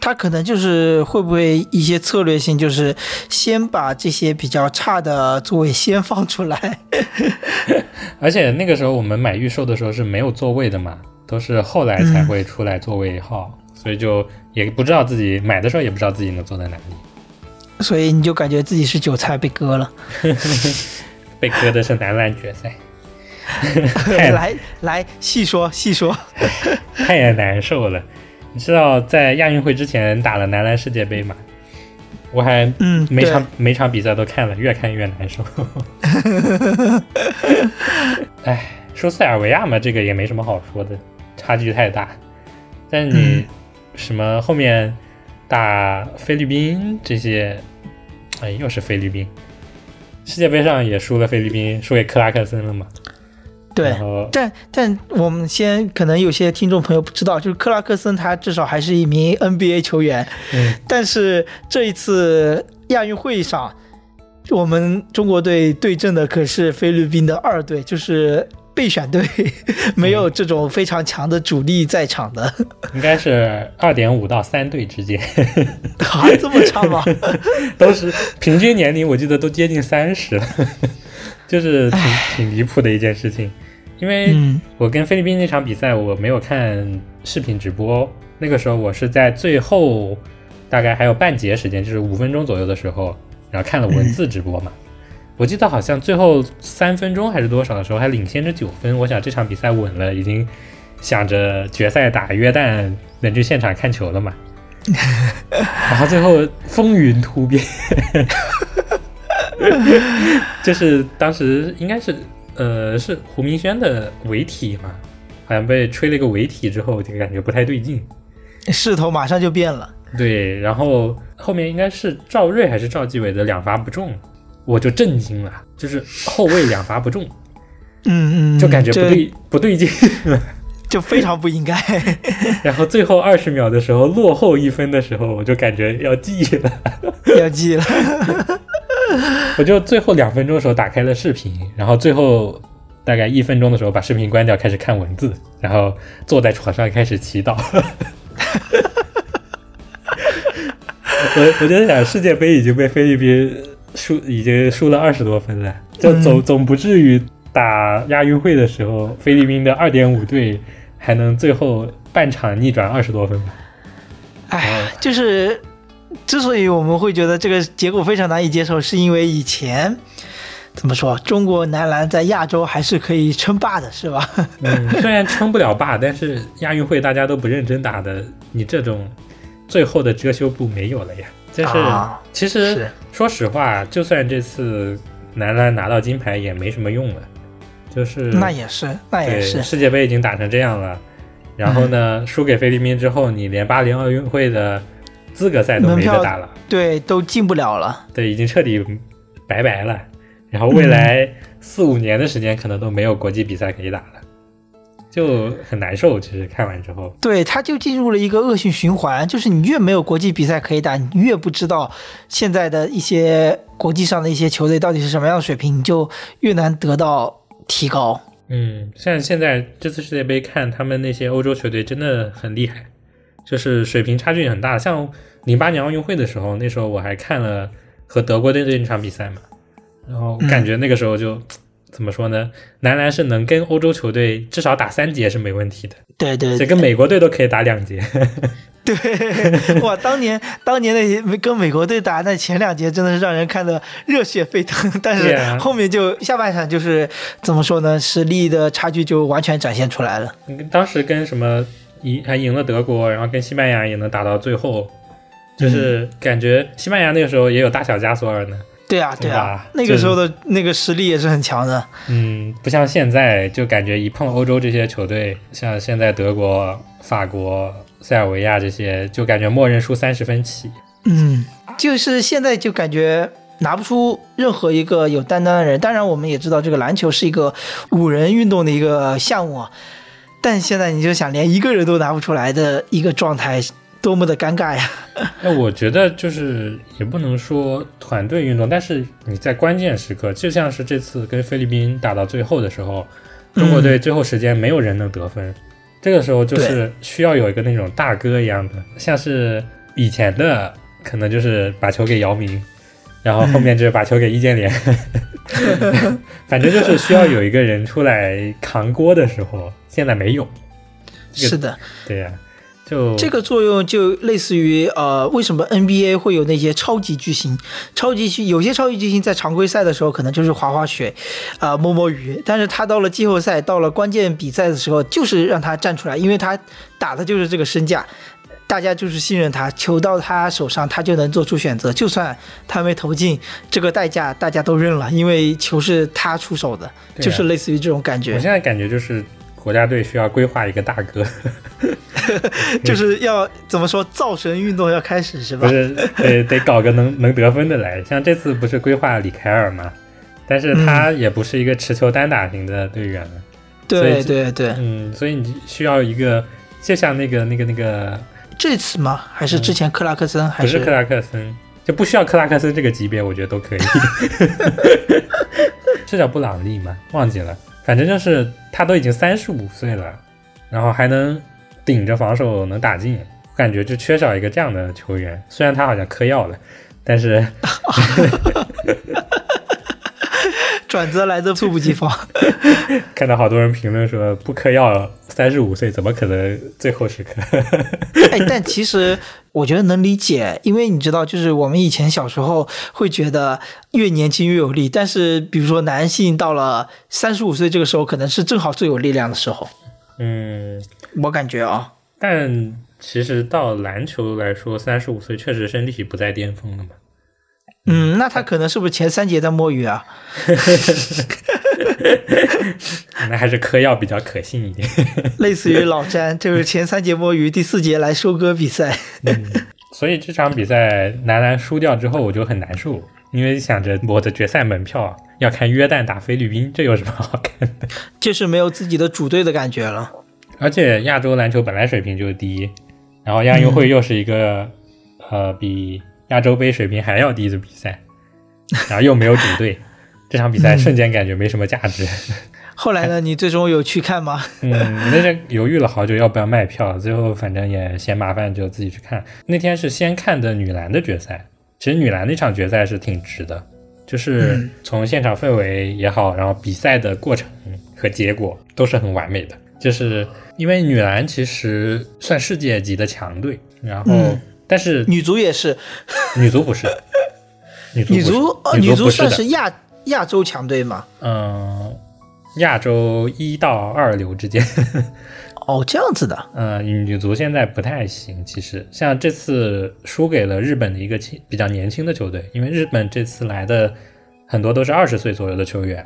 他可能就是会不会一些策略性，就是先把这些比较差的座位先放出来。而且那个时候我们买预售的时候是没有座位的嘛，都是后来才会出来座位号，所以就也不知道自己买的时候也不知道自己能坐在哪里，所以你就感觉自己是韭菜被割了。被割的是男篮决赛，来来细说细说，太难受了。你知道在亚运会之前打了男篮世界杯吗？我还嗯每场每场比赛都看了，越看越难受。哎，说塞尔维亚嘛，这个也没什么好说的，差距太大。但是你什么后面打菲律宾这些，哎，又是菲律宾。世界杯上也输了菲律宾，输给克拉克森了嘛？对但但我们先可能有些听众朋友不知道，就是克拉克森他至少还是一名 NBA 球员，嗯，但是这一次亚运会上，我们中国队对阵的可是菲律宾的二队，就是备选队，没有这种非常强的主力在场的，应该是二点五到三队之间，还这么差吗？都是平均年龄，我记得都接近三十了，就是挺挺离谱的一件事情。因为嗯我跟菲律宾那场比赛，我没有看视频直播，那个时候我是在最后大概还有半节时间，就是五分钟左右的时候，然后看了文字直播嘛。我记得好像最后三分钟还是多少的时候还领先着九分，我想这场比赛稳了，已经想着决赛打约旦能去现场看球了嘛。然后最后风云突变，就是当时应该是呃是胡明轩的违体嘛，好像被吹了一个违体之后，就感觉不太对劲。势头马上就变了。对，然后后面应该是赵睿还是赵继伟的两罚不中，我就震惊了，就是后卫两罚不中，嗯嗯，就感觉不对不对劲。就非常不应该。然后最后二十秒的时候落后一分的时候，我就感觉要记了。要记了。我就最后两分钟的时候打开了视频，然后最后大概一分钟的时候把视频关掉，开始看文字，然后坐在床上开始祈祷。我我就在想，世界杯已经被菲律宾输，已经输了二十多分了，就总总不至于打亚运会的时候，菲律宾的二点五队还能最后半场逆转二十多分吧？哎，就是之所以我们会觉得这个结果非常难以接受，是因为以前怎么说，中国男篮在亚洲还是可以称霸的，是吧？嗯，虽然称不了霸，但是亚运会大家都不认真打的，你这种最后的遮羞布没有了呀。就是、啊其实是说实话，就算这次男篮拿到金牌也没什么用了，就是那也是，那也是，世界杯已经打成这样了，然后呢，输给菲律宾之后，你连巴黎奥运会的资格赛都没得打了。对，都进不了了。对，已经彻底拜拜了。然后未来四五年的时间，可能都没有国际比赛可以打了，就很难受。其实看完之后，对，他就进入了一个恶性循环，就是你越没有国际比赛可以打，你越不知道现在的一些国际上的一些球队到底是什么样的水平，你就越难得到提高。嗯，像现在这次世界杯看他们那些欧洲球队真的很厉害，就是水平差距很大。像零八年奥运会的时候，那时候我还看了和德国队的那场比赛嘛，然后感觉那个时候就、怎么说呢，男篮是能跟欧洲球队至少打三节是没问题的，对对对这跟美国队都可以打两节。对，哇，当年当年那跟美国队打那前两节真的是让人看得热血沸腾，但是后面就下半场就是怎么说呢，实力的差距就完全展现出来了。当时跟什么赢还赢了德国，然后跟西班牙也能打到最后，就是感觉西班牙那个时候也有大小加索尔呢。对啊，对啊，那个时候的那个实力也是很强的。嗯，不像现在，就感觉一碰欧洲这些球队，像现在德国、法国、塞尔维亚这些，就感觉默认输三十分起。嗯，就是现在就感觉拿不出任何一个有担当的人。当然，我们也知道这个篮球是一个五人运动的一个项目，啊，但现在你就想连一个人都拿不出来的一个状态，多么的尴尬呀！那我觉得就是也不能说团队运动，但是你在关键时刻，就像是这次跟菲律宾打到最后的时候，中国队最后时间没有人能得分，这个时候就是需要有一个那种大哥一样的，像是以前的可能就是把球给姚明，然后后面就是把球给易建联，反正就是需要有一个人出来扛锅的时候，现在没有。这个是的，对呀、就这个作用就类似于呃，为什么 NBA 会有那些超级巨星？超级巨有些超级巨星在常规赛的时候可能就是滑滑雪，啊、摸摸鱼，但是他到了季后赛，到了关键比赛的时候，就是让他站出来，因为他打的就是这个身价。大家就是信任他，球到他手上，他就能做出选择。就算他没投进，这个代价大家都认了，因为球是他出手的，就是类似于这种感觉我。现在感觉就是国家队需要规划一个大哥，就是要怎么说，造神运动要开始是吧？不是得得搞个能能得分的来。像这次不是规划李凯尔嘛，但是他也不是一个持球单打型的队员，所对对对，嗯，所以你需要一个，就像那个那个那个，这次吗？还是之前克拉克森？还不是克拉克森，就不需要克拉克森这个级别，我觉得都可以。是叫布朗利吗？忘记了，反正就是他都已经三十五岁了，然后还能顶着防守能打进，我感觉就缺少一个这样的球员。虽然他好像嗑药了，但是 转折来的猝不及防。看到好多人评论说不嗑药三十五岁怎么可能最后时刻？哎，但其实我觉得能理解，因为你知道，就是我们以前小时候会觉得越年轻越有力，但是比如说男性到了三十五岁这个时候，可能是正好最有力量的时候。嗯，我感觉啊，但其实到篮球来说，三十五岁确实身体不在巅峰了嘛。嗯，那他可能是不是前三节在摸鱼啊？那还是嗑药比较可信一点。类似于老詹，就是前三节摸鱼，第四节来收割比赛。嗯所以这场比赛男篮输掉之后，我就很难受，因为想着我的决赛门票要看约旦打菲律宾，这有什么好看的？就是没有自己的主队的感觉了。而且亚洲篮球本来水平就低，然后亚运会又是一个、呃比亚洲杯水平还要低的比赛，然后又没有主队，这场比赛瞬间感觉没什么价值。后来呢，你最终有去看吗？嗯，那天犹豫了好久要不要卖票，最后反正也嫌麻烦，就自己去看。那天是先看的女篮的决赛，其实女篮那场决赛是挺值的，就是嗯从现场氛围也好，然后比赛的过程和结果都是很完美的。就是因为女篮其实算世界级的强队，然后、嗯但是女足也是，女足不是，女足女足哦，女女足算是亚亚洲强队吗？嗯、亚洲一到二流之间。哦，这样子的。嗯，女足现在不太行，其实。像这次输给了日本的一个轻比较年轻的球队，因为日本这次来的很多都是二十岁左右的球员，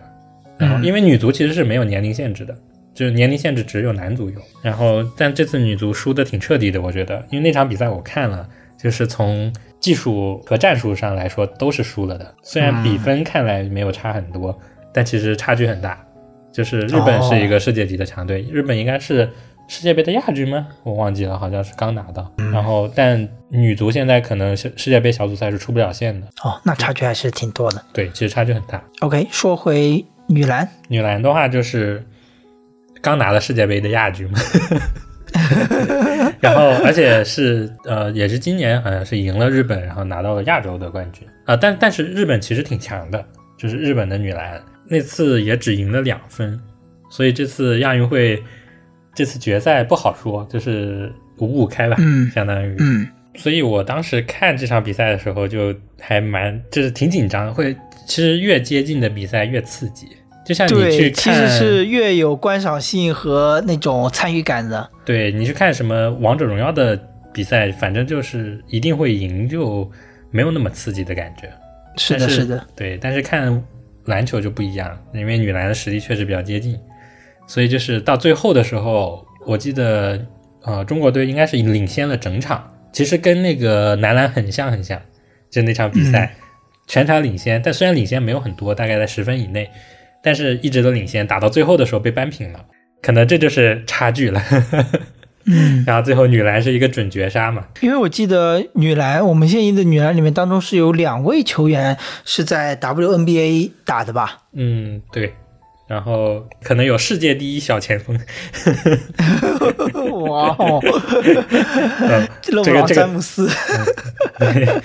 然后因为女足其实是没有年龄限制的，就是年龄限制只有男足有，然后但这次女足输的挺彻底的，我觉得，因为那场比赛我看了，就是从技术和战术上来说都是输了的，虽然比分看来没有差很多，但其实差距很大。就是日本是一个世界级的强队，日本应该是世界杯的亚军吗？我忘记了，好像是刚拿到。然后，但女足现在可能是世界杯小组赛是出不了线的。哦，那差距还是挺多的。对，其实差距很大。OK，说回女篮，女篮的话就是刚拿了世界杯的亚军嘛，然后而且是呃也是今年好像是赢了日本，然后拿到了亚洲的冠军。啊、但但是日本其实挺强的，就是日本的女篮那次也只赢了两分，所以这次亚运会这次决赛不好说，就是五五开吧，嗯相当于。嗯，所以我当时看这场比赛的时候，就还蛮就是挺紧张，会其实越接近的比赛越刺激。就像你去，看，其实是越有观赏性和那种参与感的。对你去看什么王者荣耀的比赛，反正就是一定会赢，就没有那么刺激的感觉。是的，是是的，对，但是看篮球就不一样，因为女篮的实力确实比较接近，所以就是到最后的时候，我记得呃中国队应该是领先了整场，其实跟那个男篮很像很像，就那场比赛、全场领先，但虽然领先没有很多，大概在十分以内，但是一直都领先，打到最后的时候被扳平了，可能这就是差距了。嗯，然后最后女篮是一个准绝杀嘛，因为我记得女篮，我们现役的女篮里面当中是有两位球员是在 WNBA 打的吧？嗯对，然后可能有世界第一小前锋，哇哦，嗯勒布朗詹姆斯，对。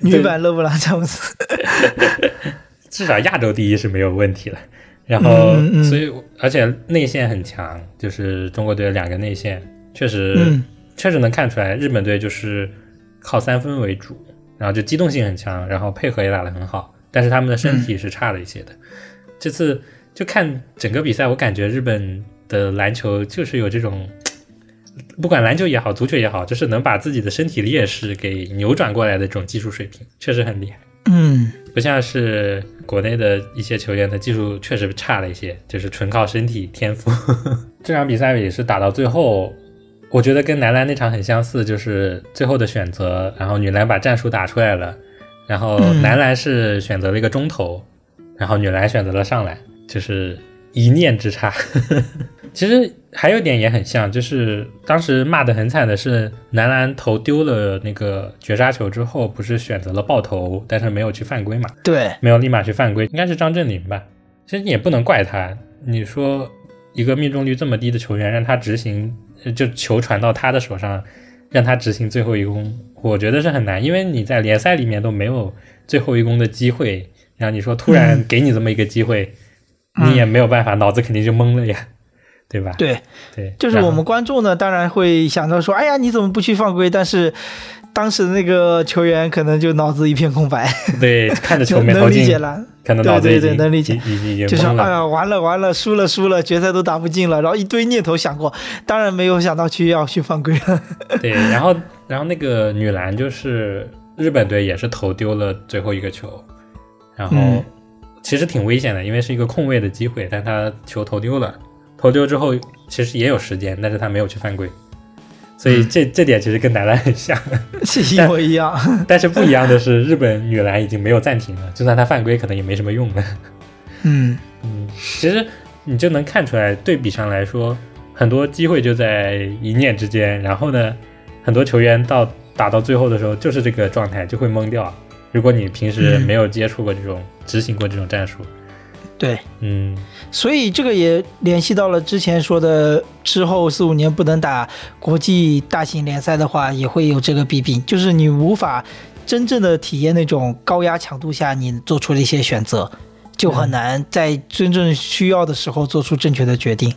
女版勒布朗詹姆斯。至少亚洲第一是没有问题了。然后，嗯嗯所以而且内线很强，就是中国队的两个内线确实、嗯确实能看出来，日本队就是靠三分为主，然后就机动性很强，然后配合也打得很好，但是他们的身体是差了一些的。这次就看整个比赛，我感觉日本的篮球就是有这种。不管篮球也好，足球也好，就是能把自己的身体劣势给扭转过来的这种技术水平，确实很厉害。嗯不像是国内的一些球员的技术确实差了一些，就是纯靠身体天赋。这场比赛也是打到最后，我觉得跟男篮那场很相似，就是最后的选择，然后女篮把战术打出来了，然后嗯男篮是选择了一个中投，然后女篮选择了上来，就是一念之差。其实还有一点也很像，就是当时骂得很惨的是男篮投丢了那个绝杀球之后，不是选择了爆头，但是没有去犯规嘛，对，没有立马去犯规，应该是张镇麟吧。其实你也不能怪他，你说一个命中率这么低的球员，让他执行，就球传到他的手上，让他执行最后一攻，我觉得是很难，因为你在联赛里面都没有最后一攻的机会，然后你说突然 给你这么一个机会，嗯你也没有办法，脑子肯定就懵了呀，对吧？对，对，就是我们观众呢，当然会想到说，哎呀，你怎么不去犯规？但是当时那个球员可能就脑子一片空白，对看着球 没投能理进，解了。对对对能理解就是。哎呀，完了完了，输了输了，决赛都打不进了，然后一堆念头想过，当然没有想到去要去犯规了。对，然后然后那个女篮就是日本队也是投丢了最后一个球，然后嗯其实挺危险的，因为是一个空位的机会，但他球投丢了，投丢之后其实也有时间，但是他没有去犯规，所以这这点其实跟男篮很像，是一模一样。但是不一样的是日本女篮已经没有暂停了，就算他犯规可能也没什么用了。嗯，嗯，其实你就能看出来，对比上来说，很多机会就在一念之间。然后呢，很多球员到打到最后的时候，就是这个状态，就会懵掉。如果你平时嗯。没有接触过这种、执行过这种战术，对，嗯，所以这个也联系到了之前说的，之后四五年不能打国际大型联赛的话，也会有这个弊病，就是你无法真正的体验那种高压强度下你做出的一些选择，就很难在真正需要的时候做出正确的决定。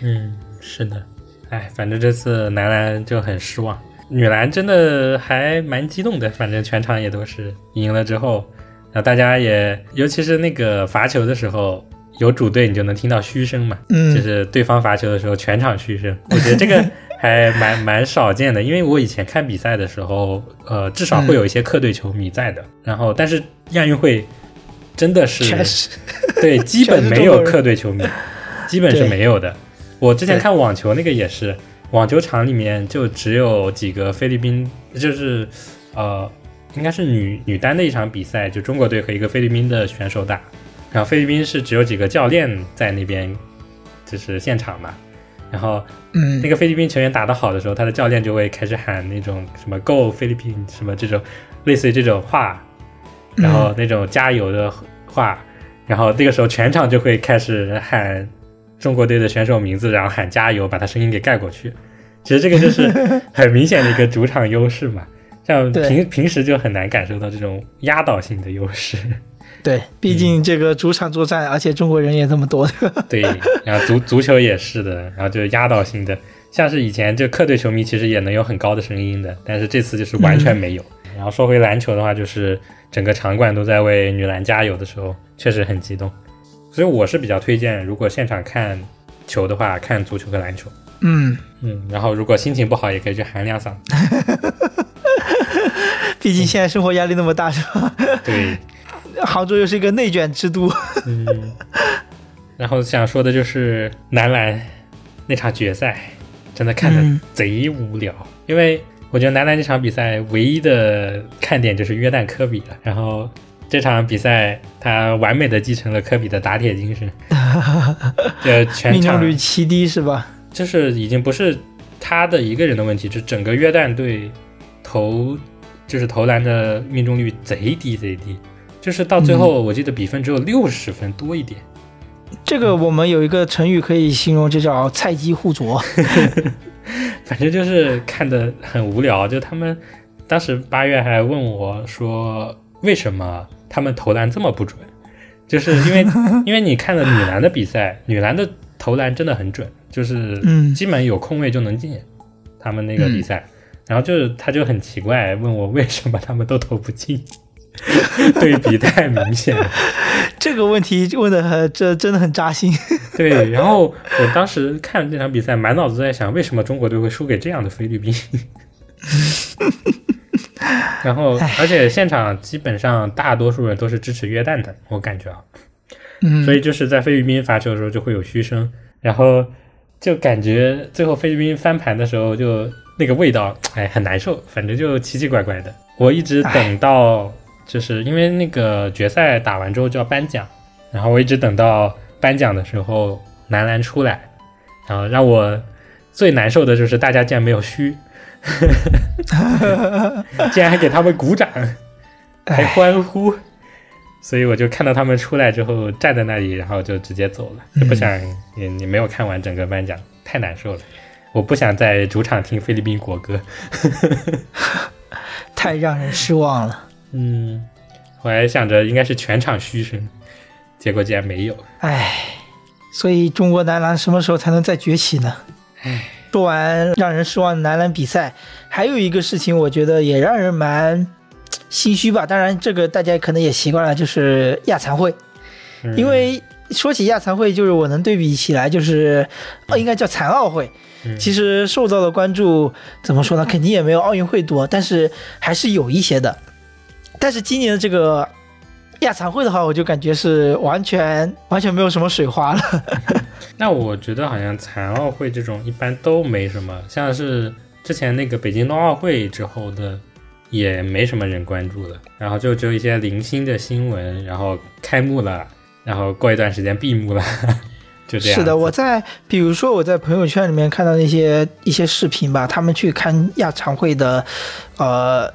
嗯，是的，哎，反正这次男篮就很失望，女篮真的还蛮激动的，反正全场也都是赢了之后，然后大家也，尤其是那个罚球的时候，有主队你就能听到嘘声嘛，嗯就是对方罚球的时候全场嘘声，我觉得这个还蛮 蛮少见的，因为我以前看比赛的时候，呃，至少会有一些客队球迷在的，然后但是亚运会真的是是，对，基本没有客队球迷，基本是没有的。我之前看网球那个也是，网球场里面就只有几个菲律宾，就是呃，应该是女女单的一场比赛，就中国队和一个菲律宾的选手打，然后菲律宾是只有几个教练在那边，就是现场嘛。然后嗯。那，个菲律宾球员打得好的时候，他的教练就会开始喊那种什么 “Go 菲律宾”什么这种类似于这种话，然后那种加油的话，然后那个时候全场就会开始喊中国队的选手名字，然后喊加油，把他声音给盖过去。其实这个就是 很明显的一个主场优势嘛，像平平时就很难感受到这种压倒性的优势。对，毕竟这个主场作战，而且中国人也这么多，对，然后足足球也是的，然后就是压倒性的，像是以前就客队球迷其实也能有很高的声音的，但是这次就是完全没有。然后说回篮球的话，就是整个场馆都在为女篮加油的时候，确实很激动。所以我是比较推荐，如果现场看球的话，看足球和篮球。嗯，嗯，然后如果心情不好，也可以去喊两嗓。毕竟现在生活压力那么大，是吧？对，杭州又是一个内卷之都。嗯。然后想说的就是男篮那场决赛，真的看的贼无聊，因为我觉得男篮这场比赛唯一的看点就是约旦科比了。然后这场比赛他完美的继承了科比的打铁精神，呃全命中率奇低是吧？就是已经不是他的一个人的问题，就整个约旦队投就是投篮的命中率贼低贼低，就是到最后我记得比分只有六十分多一点。这个我们有一个成语可以形容，就叫菜鸡互啄。反正就是看的很无聊。就他们当时八月还问我说，为什么他们投篮这么不准？就是因为 因为你看了女篮的比赛，女篮的投篮真的很准，就是基本有空位就能进。他们那个比赛，然后就是他就很奇怪，问我为什么他们都投不进。对比太明显，这个问题问的这真的很扎心。对，然后我当时看这场比赛，满脑子在想，为什么中国队会输给这样的菲律宾？然后，而且现场基本上大多数人都是支持约旦的，我感觉啊，嗯，所以就是在菲律宾发球的时候就会有嘘声，然后就感觉最后菲律宾翻盘的时候，就那个味道，哎，很难受，反正就奇奇怪怪的。我一直等到。就是因为那个决赛打完之后就要颁奖，然后我一直等到颁奖的时候，男篮出来，然后让我最难受的就是大家竟然没有嘘，竟然还给他们鼓掌，还欢呼，所以我就看到他们出来之后站在那里，然后就直接走了，就不想你你没有看完整个颁奖，太难受了，我不想在主场听菲律宾国歌，太让人失望了。嗯，我还想着应该是全场嘘声，结果竟然没有。唉，所以中国男篮什么时候才能再崛起呢？唉，说完让人失望的男篮比赛，还有一个事情，我觉得也让人蛮心虚吧。当然，这个大家可能也习惯了，就是亚残会。因为说起亚残会，就是我能对比起来，就是哦，应该叫残奥会。其实受到的关注怎么说呢？肯定也没有奥运会多，但是还是有一些的。但是今年的这个亚残会的话，我就感觉是完全完全没有什么水花了。那我觉得好像残奥会这种一般都没什么，像是之前那个北京冬奥会之后的，也没什么人关注了。然后就只有一些零星的新闻，然后开幕了，然后过一段时间闭幕了，就这样。是的，我在比如说我在朋友圈里面看到那些一些视频吧，他们去看亚残会的，呃。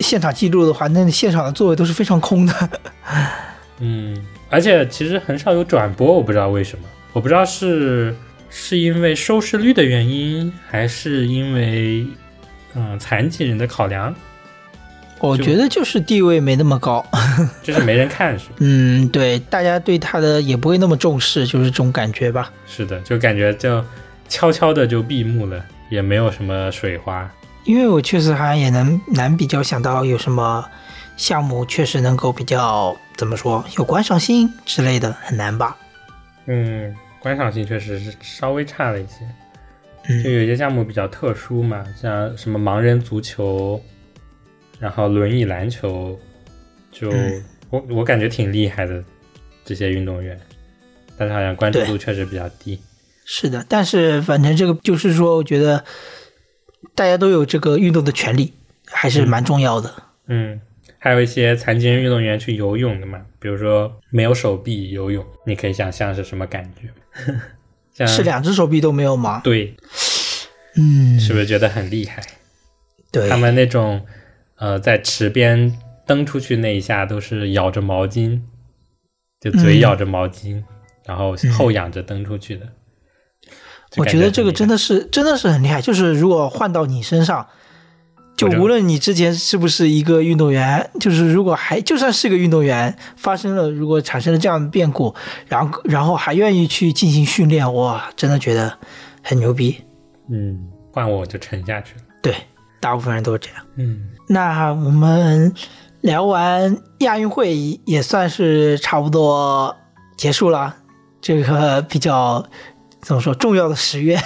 现场记录的话，那现场的座位都是非常空的。嗯，而且其实很少有转播，我不知道为什么。我不知道是是因为收视率的原因，还是因为嗯残疾人的考量。我觉得就是地位没那么高，就是没人看是。嗯，对，大家对他的也不会那么重视，就是这种感觉吧。是的，就感觉就悄悄的就闭幕了，也没有什么水花。因为我确实好像也能难比较想到有什么项目确实能够比较怎么说有观赏性之类的，很难吧？嗯，观赏性确实是稍微差了一些。就有些项目比较特殊嘛，像什么盲人足球，然后轮椅篮球，就我我感觉挺厉害的这些运动员，但是好像关注度确实比较低。是的，但是反正这个就是说，我觉得。大家都有这个运动的权利，还是蛮重要的。嗯，还有一些残疾人运动员去游泳的嘛，比如说没有手臂游泳，你可以想象是什么感觉？是两只手臂都没有吗？对，嗯，是不是觉得很厉害？对，他们那种呃，在池边蹬出去那一下都是咬着毛巾，就嘴咬着毛巾，然后后仰着蹬出去的。我觉得这个真的是真的是很厉害，就是如果换到你身上，就无论你之前是不是一个运动员，就是如果还就算是个运动员，发生了如果产生了这样的变故，然后然后还愿意去进行训练，哇，真的觉得很牛逼。嗯，换我就沉下去了。对，大部分人都是这样。嗯，那我们聊完亚运会也算是差不多结束了，这个比较。怎么说重要的十月。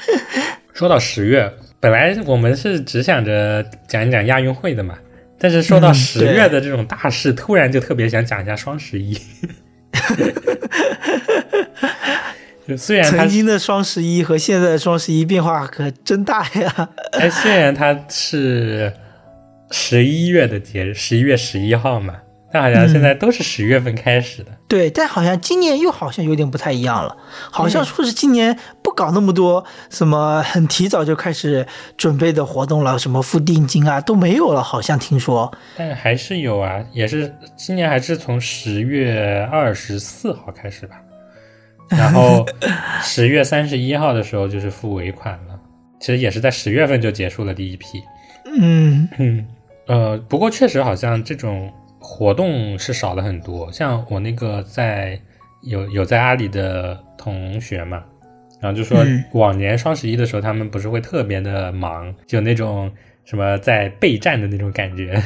说到十月，本来我们是只想着讲一讲亚运会的嘛，但是说到嗯十月的这种大事，突然就特别想讲一下双十一。就 虽然曾经的双十一和现在的双十一变化可真大呀！哎，虽然它是十一月的节日，十一月十一号嘛，但好像现在都是十月份开始的。对，但好像今年又好像有点不太一样了，好像说是今年不搞那么多什么很提早就开始准备的活动了，什么付定金啊都没有了，好像听说。但还是有啊，也是今年还是从十月二十四号开始吧，然后 十月三十一号的时候就是付尾款了，其实也是在十月份就结束了第一批。嗯，嗯，呃，不过确实好像这种活动是少了很多，像我那个在有有在阿里的同学嘛，然后就说嗯往年双十一的时候，他们不是会特别的忙，就那种什么在备战的那种感觉。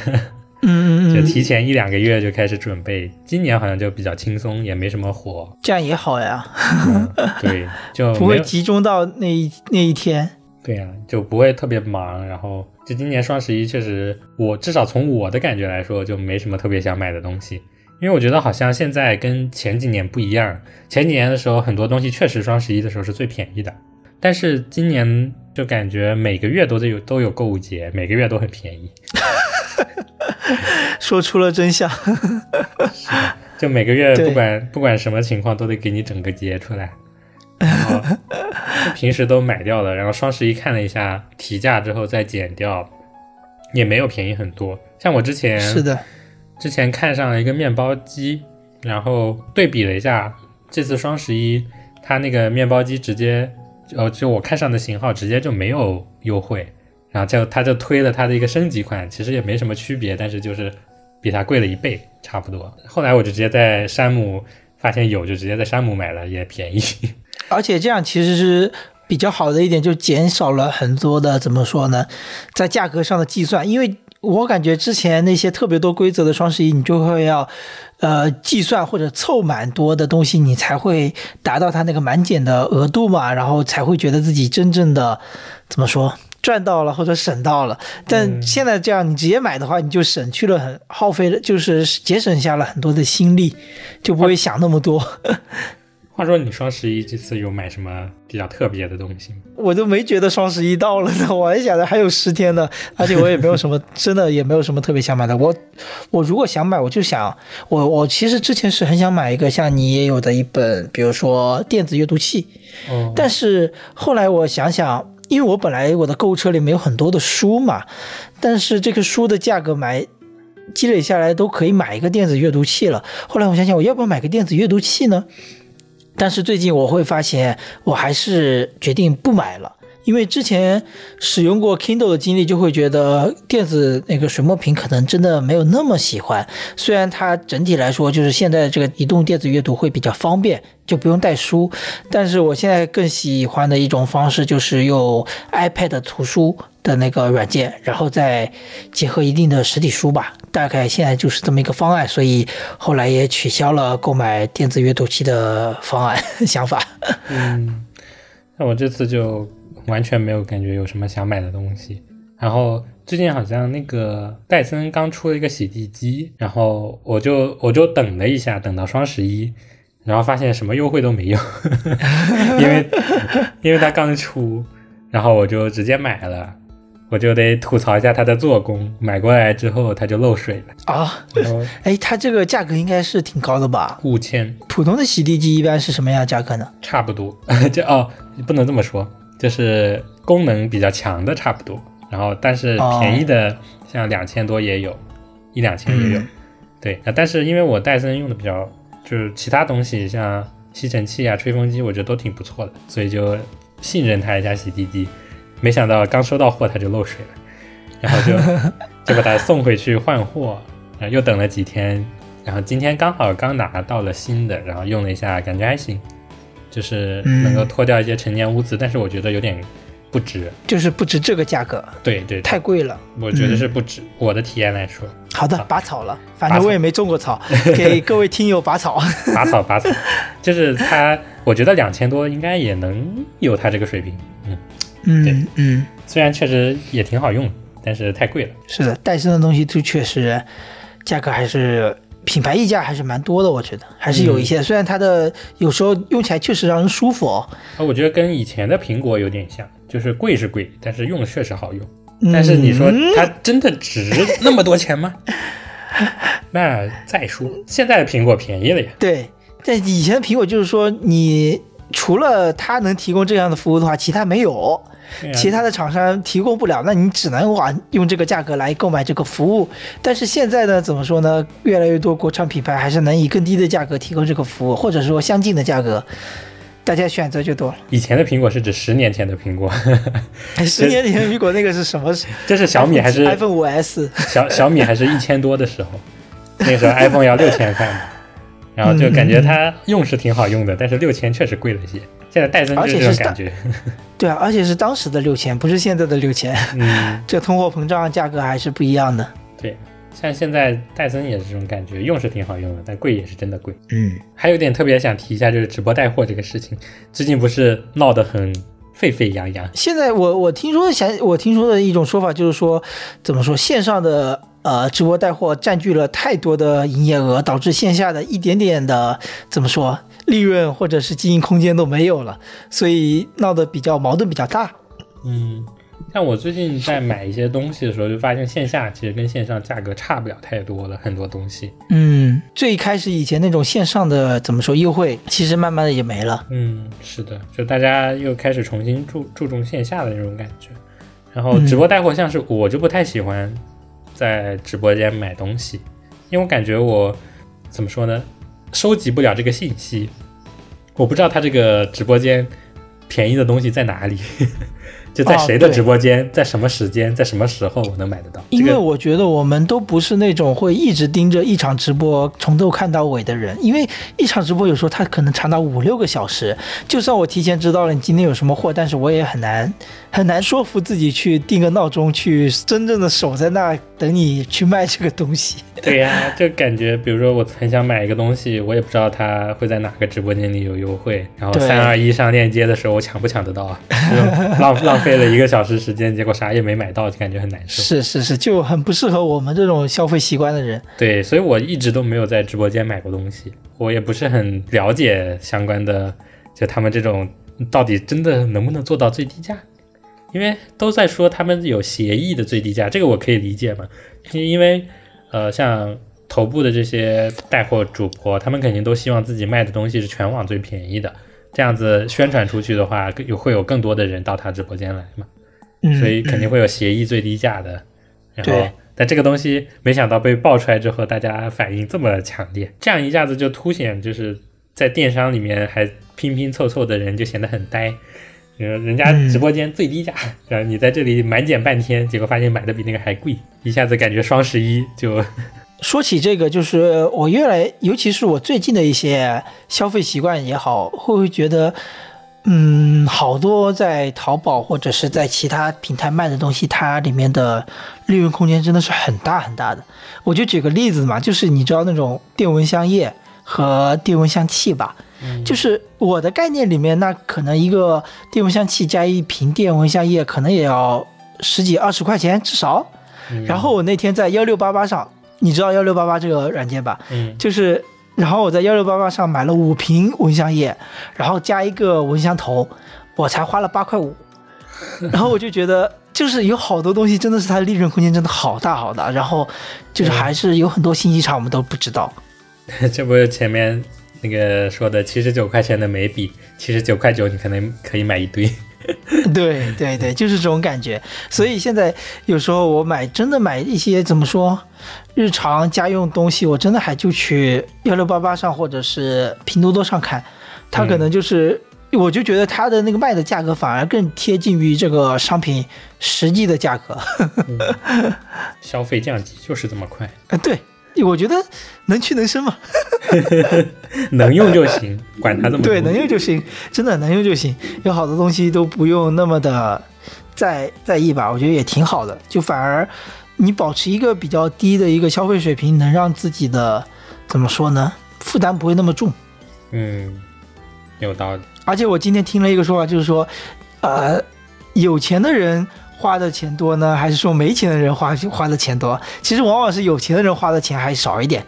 嗯嗯嗯，就提前一两个月就开始准备。今年好像就比较轻松，也没什么火。这样也好呀，嗯、对，就不会集中到那一那一天。对呀、就不会特别忙。然后就今年双十一，确实我至少从我的感觉来说，就没什么特别想买的东西。因为我觉得好像现在跟前几年不一样，前几年的时候很多东西确实双十一的时候是最便宜的，但是今年就感觉每个月都得有都有购物节，每个月都很便宜。说出了真相是。就每个月不管不管什么情况都得给你整个节出来，然后平时都买掉了，然后双十一看了一下提价之后再减掉，也没有便宜很多。像我之前是的，之前看上了一个面包机，然后对比了一下这次双十一，它那个面包机直接呃就我看上的型号直接就没有优惠，然后就他就推了它的一个升级款，其实也没什么区别，但是就是比它贵了一倍差不多。后来我就直接在山姆发现有，就直接在山姆买了，也便宜。而且这样其实是比较好的一点，就减少了很多的怎么说呢，在价格上的计算，因为。我感觉之前那些特别多规则的双十一，你就会要，呃，计算或者凑满多的东西，你才会达到它那个满减的额度嘛，然后才会觉得自己真正的怎么说赚到了或者省到了。但现在这样，你直接买的话，你就省去了很耗费的，就是节省下了很多的心力，就不会想那么多。话说你双十一这次有买什么比较特别的东西吗？我都没觉得双十一到了呢，我还想着还有十天呢，而且我也没有什么，真的也没有什么特别想买的。我我如果想买，我就想，我我其实之前是很想买一个像你也有的一本，比如说电子阅读器，哦，但是后来我想想，因为我本来我的购物车里面有很多的书嘛，但是这个书的价格买积累下来都可以买一个电子阅读器了。后来我想想，我要不要买个电子阅读器呢？但是最近我会发现，我还是决定不买了。因为之前使用过 Kindle 的经历，就会觉得电子那个水墨屏可能真的没有那么喜欢。虽然它整体来说就是现在这个移动电子阅读会比较方便，就不用带书，但是我现在更喜欢的一种方式就是用 iPad 图书的那个软件，然后再结合一定的实体书吧。大概现在就是这么一个方案，所以后来也取消了购买电子阅读器的方案 想法。嗯，那我这次就完全没有感觉有什么想买的东西。然后最近好像那个戴森刚出了一个洗地机，然后我就我就等了一下，等到双十一，然后发现什么优惠都没有，因为因为它刚出，然后我就直接买了。我就得吐槽一下它的做工，买过来之后它就漏水了，啊，哎，它这个价格应该是挺高的吧？五千。普通的洗地机一般是什么样价格呢？差不多，就哦不能这么说，就是功能比较强的差不多，然后但是哦便宜的像两千多也有，一两千也有，嗯。对啊，但是因为我戴森用的比较，就是其他东西像吸尘器啊、吹风机，我觉得都挺不错的，所以就信任它一下洗地机。没想到刚收到货它就漏水了，然后就 就把它送回去换货，然后又等了几天，然后今天刚好刚拿到了新的，然后用了一下，感觉还行，就是能够脱掉一些陈年污渍，但是我觉得有点不值。就是不值这个价格，对对，对太贵了。我觉得是不值。我的体验来说，好的，拔草了，反正我也没种过草，给各位听友拔草。拔草拔草，就是它我觉得两千多应该也能有它这个水平。嗯，嗯嗯，虽然确实也挺好用，但是太贵了。是的，戴森的东西就确实价格还是品牌溢价还是蛮多的，我觉得还是有一些。虽然它的有时候用起来确实让人舒服哦，啊，我觉得跟以前的苹果有点像，就是贵是贵，但是用的确实好用。但是你说它真的值那么多钱吗？那再说，现在的苹果便宜了呀。对，在以前的苹果就是说，你除了它能提供这样的服务的话，其他没有，其他的厂商提供不了，那你只能往用这个价格来购买这个服务。但是现在呢，怎么说呢？越来越多国产品牌还是能以更低的价格提供这个服务，或者说相近的价格，大家选择就多了。以前的苹果是指十年前的苹果，十年前的苹果那个是什么？这是小米还是 iPhone 五 S？小小米还是一千多的时候。那时候 iPhone 要六千块嘛，然后就感觉它用是挺好用的，但是六千确实贵了些。现在戴森就是这种感觉，对啊，而且是当时的六千，不是现在的六千。嗯，这通货膨胀价格还是不一样的。对，像现在戴森也是这种感觉，用是挺好用的，但贵也是真的贵。嗯，还有点特别想提一下，就是直播带货这个事情，最近不是闹得很沸沸扬扬。现在我我听说想我听说的一种说法就是说，怎么说线上的。呃，直播带货占据了太多的营业额，导致线下的一点点的怎么说利润或者是经营空间都没有了，所以闹得比较矛盾比较大。嗯，像我最近在买一些东西的时候，就发现线下其实跟线上价格差不了太多了，很多东西。嗯，最开始以前那种线上的怎么说优惠，其实慢慢的也没了。嗯，是的，就大家又开始重新注注重线下的那种感觉，然后直播带货像是我就不太喜欢。在直播间买东西，因为我感觉我怎么说呢，收集不了这个信息，我不知道他这个直播间便宜的东西在哪里。就在谁的直播间，在什么时间，在什么时候我能买得到？因为我觉得我们都不是那种会一直盯着一场直播从头看到尾的人，因为一场直播有时候它可能长达五六个小时。就算我提前知道了你今天有什么货，但是我也很难很难说服自己去定个闹钟，去真正的守在那等你去卖这个东西。对呀，就感觉比如说我很想买一个东西，我也不知道它会在哪个直播间里有优惠，然后三二一上链接的时候，我抢不抢得到啊？就浪浪。费了一个小时时间，结果啥也没买到，就感觉很难受。是是是，就很不适合我们这种消费习惯的人。对，所以我一直都没有在直播间买过东西，我也不是很了解相关的，就他们这种到底真的能不能做到最低价？因为都在说他们有协议的最低价，这个我可以理解嘛。因为呃，像头部的这些带货主播，他们肯定都希望自己卖的东西是全网最便宜的。这样子宣传出去的话，有会有更多的人到他直播间来嘛？所以肯定会有协议最低价的。然后，但这个东西没想到被爆出来之后，大家反应这么强烈，这样一下子就凸显就是在电商里面还拼拼凑凑的人就显得很呆。人家直播间最低价，然后你在这里满减半天，结果发现买的比那个还贵，一下子感觉双十一就。说起这个，就是我越来，尤其是我最近的一些消费习惯也好，会不会觉得，嗯，好多在淘宝或者是在其他平台卖的东西，它里面的利润空间真的是很大很大的。我就举个例子嘛，就是你知道那种电蚊香液和电蚊香器吧？就是我的概念里面，那可能一个电蚊香器加一瓶电蚊香液，可能也要十几二十块钱至少。然后我那天在幺六八八上。你知道幺六八八这个软件吧？嗯，就是，然后我在幺六八八上买了五瓶蚊香液，然后加一个蚊香头，我才花了八块五。然后我就觉得，就是有好多东西真的是它的利润空间真的好大好大，然后就是还是有很多信息差我们都不知道。这不是前面那个说的七十九块钱的眉笔，七十九块九你可能可以买一堆。对对对，就是这种感觉。所以现在有时候我买真的买一些怎么说，日常家用东西，我真的还就去幺六八八上或者是拼多多上看，它可能就是，我就觉得它的那个卖的价格反而更贴近于这个商品实际的价格。消费降级就是这么快。啊，对。我觉得能屈能伸嘛，能用就行，管他这么对，能用就行，真的能用就行。有好多东西都不用那么的在在意吧，我觉得也挺好的。就反而你保持一个比较低的一个消费水平，能让自己的怎么说呢，负担不会那么重。嗯，有道理。而且我今天听了一个说法，就是说，呃，有钱的人花的钱多呢，还是说没钱的人花花的钱多？其实往往是有钱的人花的钱还少一点，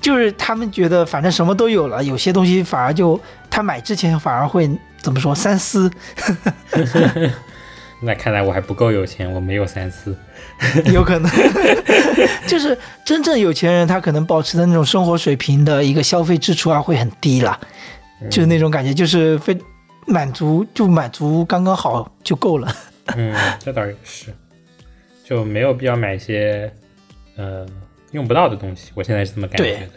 就是他们觉得反正什么都有了，有些东西反而就他买之前反而会怎么说三思。那看来我还不够有钱，我没有三思。有可能，就是真正有钱人，他可能保持的那种生活水平的一个消费支出啊，会很低啦，就是那种感觉，就是非满足就满足刚刚好就够了。嗯，这倒也是，就没有必要买一些呃用不到的东西。我现在是这么感觉的。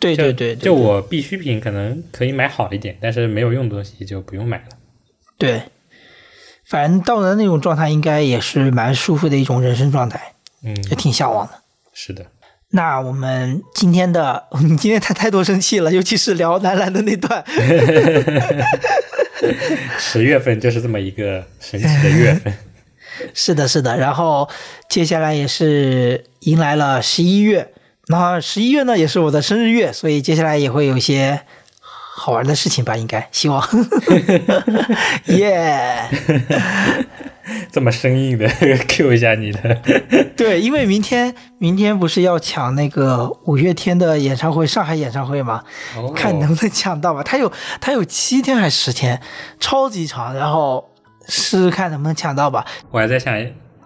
对对对，就我必需品可能可以买好一点，但是没有用的东西就不用买了。对。反正到了那种状态，应该也是蛮舒服的一种人生状态，嗯，也挺向往的。是的。那我们今天的，你今天太太多生气了，尤其是聊男篮的那段。十月份就是这么一个神奇的月份。是的，是的。然后接下来也是迎来了十一月，那十一月呢也是我的生日月，所以接下来也会有些。好玩的事情吧，应该希望，耶！这么生硬的 Q 一下你的，对，因为明天明天不是要抢那个五月天的演唱会，上海演唱会吗？看能不能抢到吧。他有他有七天还是十天，超级长，然后试试看能不能抢到吧。我还在想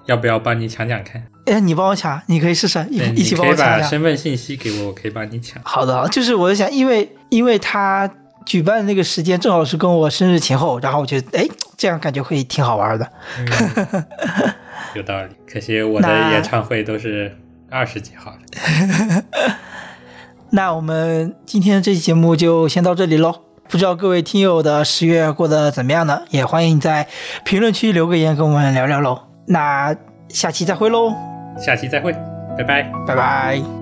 要不要帮你抢抢看。哎，你帮我抢，你可以试试，一一起帮我抢。可以把身份信息给我，我可以帮你抢。好的，就是我在想，因为因为他。举办的那个时间正好是跟我生日前后，然后我觉得，哎，这样感觉会挺好玩的。有道理，可惜我的演唱会都是二十几号的。那我们今天这期节目就先到这里喽。不知道各位听友的十月过得怎么样呢？也欢迎在评论区留个言跟我们聊聊喽。那下期再会喽，下期再会，拜拜，拜拜。